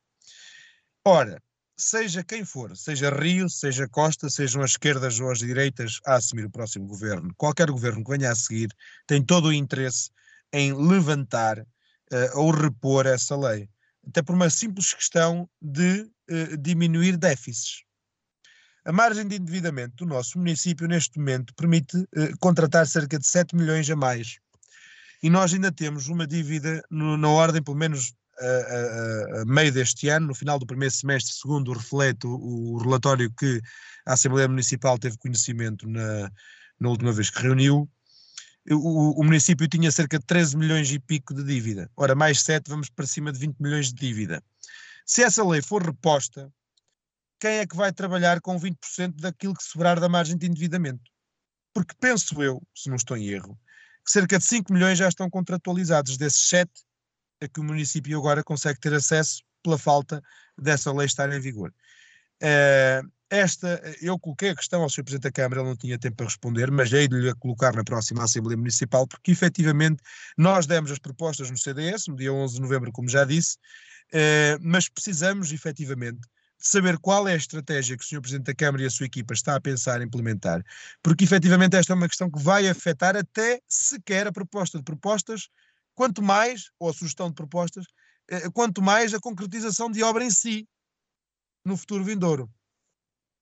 Ora, seja quem for, seja Rio, seja Costa, sejam as esquerdas ou as direitas a assumir o próximo governo, qualquer governo que venha a seguir tem todo o interesse em levantar uh, ou repor essa lei. Até por uma simples questão de uh, diminuir déficits. A margem de endividamento do nosso município, neste momento, permite eh, contratar cerca de 7 milhões a mais. E nós ainda temos uma dívida no, na ordem, pelo menos a, a, a, meio deste ano, no final do primeiro semestre, segundo reflete o, o relatório que a Assembleia Municipal teve conhecimento na, na última vez que reuniu, o, o, município tinha cerca de 13 milhões e pico de dívida. Ora, mais 7, vamos para cima de 20 milhões de dívida. Se essa lei for reposta, quem é que vai trabalhar com 20% daquilo que sobrar da margem de endividamento? Porque penso eu, se não estou em erro, que cerca de 5 milhões já estão contratualizados, desses 7 a que o município agora consegue ter acesso pela falta dessa lei estar em vigor. Uh, esta, eu coloquei a questão ao Sr. Presidente da Câmara, ele não tinha tempo para responder, mas hei-lhe a colocar na próxima Assembleia Municipal, porque efetivamente nós demos as propostas no CDS, no dia 11 de novembro, como já disse, uh, mas precisamos efetivamente de saber qual é a estratégia que o Sr. Presidente da Câmara e a sua equipa está a pensar em implementar, porque efetivamente esta é uma questão que vai afetar até sequer a proposta de propostas, quanto mais, ou a sugestão de propostas, eh, quanto mais a concretização de obra em si, no futuro vindouro.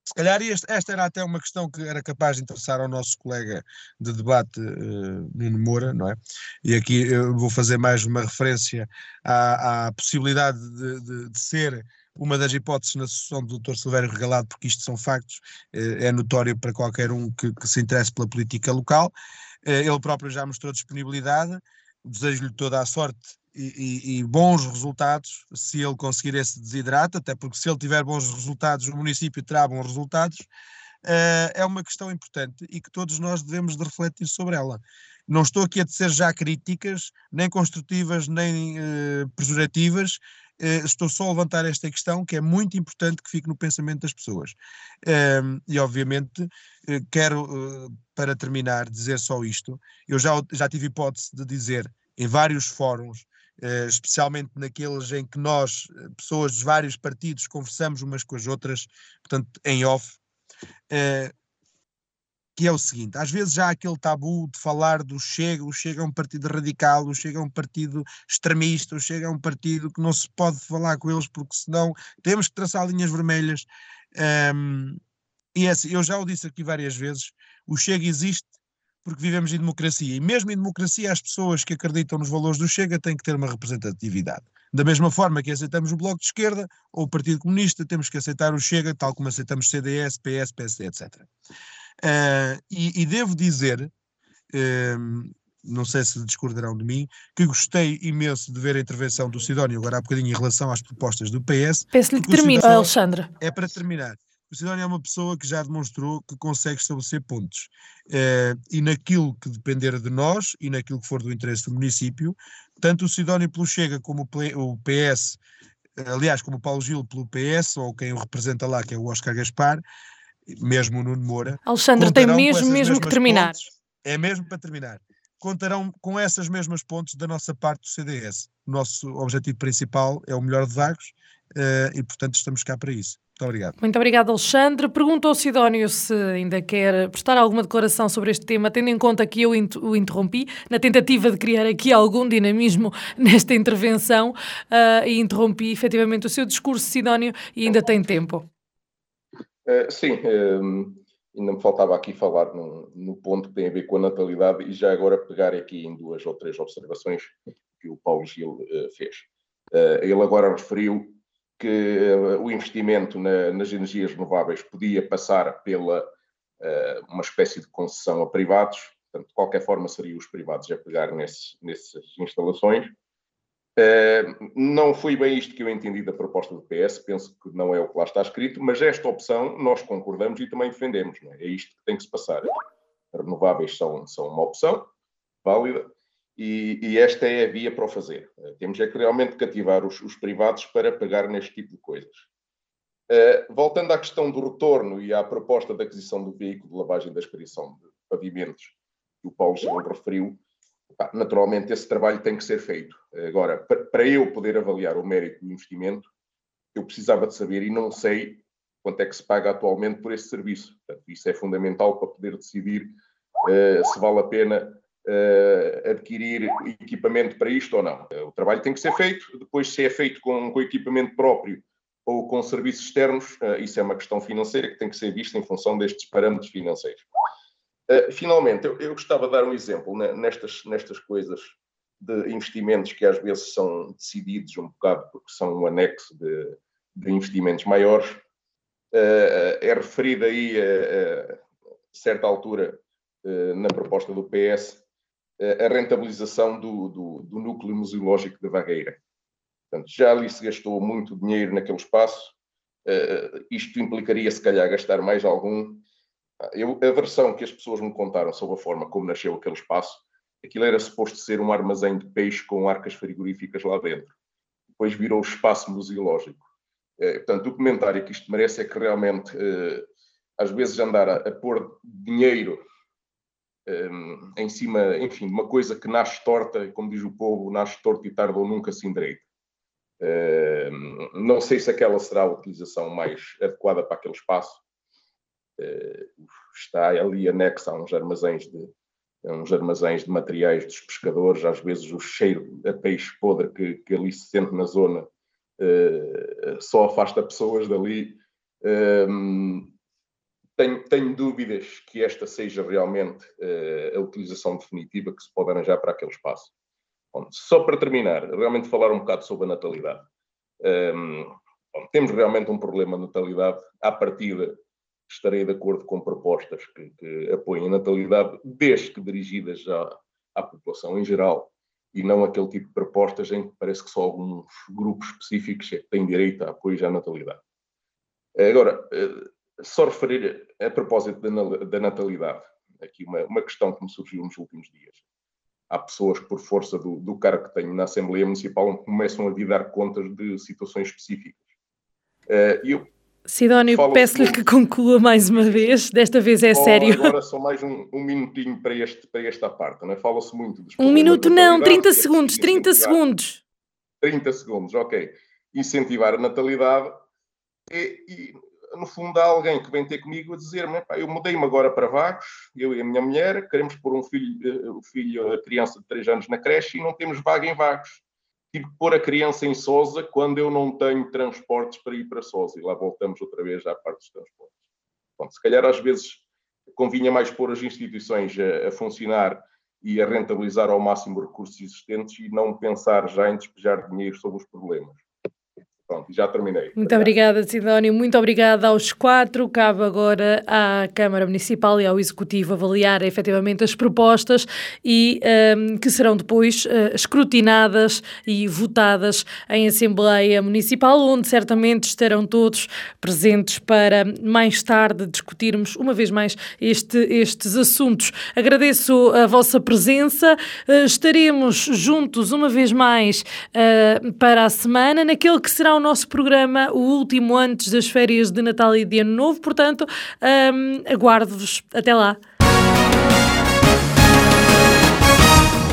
Se calhar esta, esta era até uma questão que era capaz de interessar ao nosso colega de debate, uh, Nuno Moura, não é? E aqui eu vou fazer mais uma referência à, à possibilidade de, de, de ser uma das hipóteses na sucessão do Dr. Silvério Regalado, porque isto são factos, eh, é notório para qualquer um que, que se interesse pela política local. Eh, ele próprio já mostrou disponibilidade, desejo-lhe toda a sorte e, e, bons resultados se ele conseguir esse desidrato, até porque se ele tiver bons resultados, o município terá bons resultados. Uh, é uma questão importante e que todos nós devemos de refletir sobre ela. Não estou aqui a dizer já críticas, nem construtivas, nem uh, pejorativas, Uh, estou só a levantar esta questão que é muito importante que fique no pensamento das pessoas. Uh, e, obviamente, quero, para terminar, dizer só isto. Eu já, já tive hipótese de dizer em vários fóruns, especialmente naqueles em que nós, pessoas dos vários partidos, conversamos umas com as outras, portanto, em off, que é o seguinte: às vezes já há aquele tabu de falar do Chega, o Chega é um partido radical, o Chega é um partido extremista, o Chega é um partido que não se pode falar com eles porque senão temos que traçar linhas vermelhas. Um, e é assim, eu já o disse aqui várias vezes: o Chega existe porque vivemos em democracia. E mesmo em democracia, as pessoas que acreditam nos valores do Chega têm que ter uma representatividade. Da mesma forma que aceitamos o Bloco de Esquerda ou o Partido Comunista, temos que aceitar o Chega, tal como aceitamos CDS, PS, PSD, etc. Uh, e, e, devo dizer, uh, não sei se discordarão de mim, que gostei imenso de ver a intervenção do Sidónio agora há bocadinho em relação às propostas do PS. Peço-lhe que termine, Alexandre. É para terminar. O Sidónio é uma pessoa que já demonstrou que consegue estabelecer pontos. Eh, e naquilo que depender de nós e naquilo que for do interesse do município, tanto o Sidónio pelo Chega como o PS, aliás, como o Paulo Gil pelo PS, ou quem o representa lá, que é o Oscar Gaspar, mesmo o Nuno Moura. Alexandre, tem mesmo, mesmo que terminar. Pontes, é mesmo para terminar. Contarão com essas mesmas pontes da nossa parte do CDS. O nosso objetivo principal é o melhor de Vagos uh, e, portanto, estamos cá para isso. Muito obrigado. Muito obrigado, Alexandre. Perguntou ao Sidónio se ainda quer prestar alguma declaração sobre este tema, tendo em conta que eu o interrompi, na tentativa de criar aqui algum dinamismo <laughs> nesta intervenção, uh, e interrompi efetivamente o seu discurso, Sidónio, e ainda tem tempo. Uh, sim, uh, ainda me faltava aqui falar no, no, ponto que tem a ver com a natalidade e já agora pegar aqui em duas ou três observações que o Paulo Gil fez. ele agora referiu que uh, o investimento na, nas energias renováveis podia passar pela uh, uma espécie de concessão a privados, portanto, de qualquer forma seriam os privados a pegar nesse, nessas instalações. Uh, não foi bem isto que eu entendi da proposta do PS, penso que não é o que lá está escrito, mas esta opção nós concordamos e também defendemos, é? é? isto que tem que se passar. Renováveis são, são uma opção válida, e, e, esta é a via para o fazer. Uh, temos é que realmente cativar os, os, privados para pegar neste tipo de coisas. Uh, voltando à questão do retorno e à proposta da aquisição do veículo de lavagem da expedição de pavimentos que o Paulo Gil referiu, naturalmente esse trabalho tem que ser feito. Agora, para, para eu poder avaliar o mérito do investimento, eu precisava de saber e não sei quanto é que se paga atualmente por esse serviço. Portanto, isso é fundamental para poder decidir uh, se vale a pena uh, adquirir equipamento para isto ou não. O trabalho tem que ser feito, depois se é feito com, com equipamento próprio ou com serviços externos, uh, isso é uma questão financeira que tem que ser vista em função destes parâmetros financeiros. Uh, finalmente, eu, eu, gostava de dar um exemplo né, nestas, nestas coisas de investimentos que às vezes são decididos um bocado porque são um anexo de, de investimentos maiores. Uh, é referido aí a, certa altura na proposta do PS a rentabilização do, do, do núcleo museológico da Vagueira. Portanto, já ali se gastou muito dinheiro naquele espaço, uh, isto implicaria, se calhar, gastar mais algum. Eu, a versão que as pessoas me contaram sobre a forma como nasceu aquele espaço, aquilo era suposto ser um armazém de peixe com arcas frigoríficas lá dentro. Depois virou espaço museológico. Uh, portanto, o comentário que isto merece é que realmente, uh, às vezes, andar a, a pôr dinheiro um, em cima, enfim, de uma coisa que nasce torta, como diz o povo, nasce torta e tarda ou nunca se endireita. Uh, não sei se aquela será a utilização mais adequada para aquele espaço. Uh, está ali anexa a uns armazéns de uns armazéns de materiais dos pescadores, às vezes o cheiro a peixe podre que, que ali se sente na zona só afasta pessoas dali. Tenho, tenho, dúvidas que esta seja realmente uh, a utilização definitiva que se pode arranjar para aquele espaço. Bom, só para terminar, realmente falar um bocado sobre a natalidade. Um, ehm, bom, temos realmente um problema de natalidade. À partida, estarei de acordo com propostas que, que apoiem a natalidade, desde que dirigidas à, à população em geral, e não aquele tipo de propostas em que parece que só alguns grupos específicos é têm direito a apoio à natalidade. Agora, uh, só referir a propósito da, natalidade, aqui uma, uma questão que me surgiu nos últimos dias. Há pessoas que, por força do, do cargo que tenho na Assembleia Municipal, começam a dar contas de situações específicas. Uh, eu Sidónio, peço-lhe que conclua mais uma vez, desta vez é oh, sério. Agora só mais um, um minutinho para, este, para esta parte, não é? Fala-se muito dos Um minuto não, 30 segundos, 30 segundos. 30 segundos, ok. Incentivar a natalidade e, e no fundo, há alguém que vem ter comigo a dizer-me: eu mudei-me agora para Vagos, eu e a minha mulher, queremos pôr um filho, uh, filho, a criança de 3 anos na creche e não temos vaga em Vagos. Tive que pôr a criança em Sosa quando eu não tenho transportes para ir para Sosa. E lá voltamos outra vez à parte dos transportes. Se calhar às vezes convinha mais pôr as instituições a, a funcionar e a rentabilizar ao máximo recursos existentes e não pensar já em despejar dinheiro sobre os problemas. Pronto, já terminei. Muito obrigada, Sidónio. Muito obrigada aos quatro. Cabe agora à Câmara Municipal e ao Executivo avaliar efetivamente as propostas e um, que serão depois uh, escrutinadas e votadas em Assembleia Municipal, onde certamente estarão todos presentes para mais tarde discutirmos uma vez mais este, estes assuntos. Agradeço a vossa presença. Uh, estaremos juntos uma vez mais uh, para a semana, naquele que será nosso programa, o último antes das férias de Natal e de Ano Novo, portanto, um, aguardo-vos. Até lá.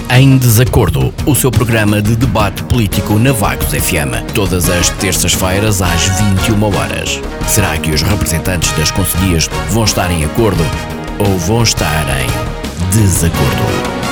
Em Desacordo, o seu programa de debate político na Vagos FM, todas as terças-feiras às 21 horas. Será que os representantes das conselhias vão estar em acordo ou vão estar em desacordo?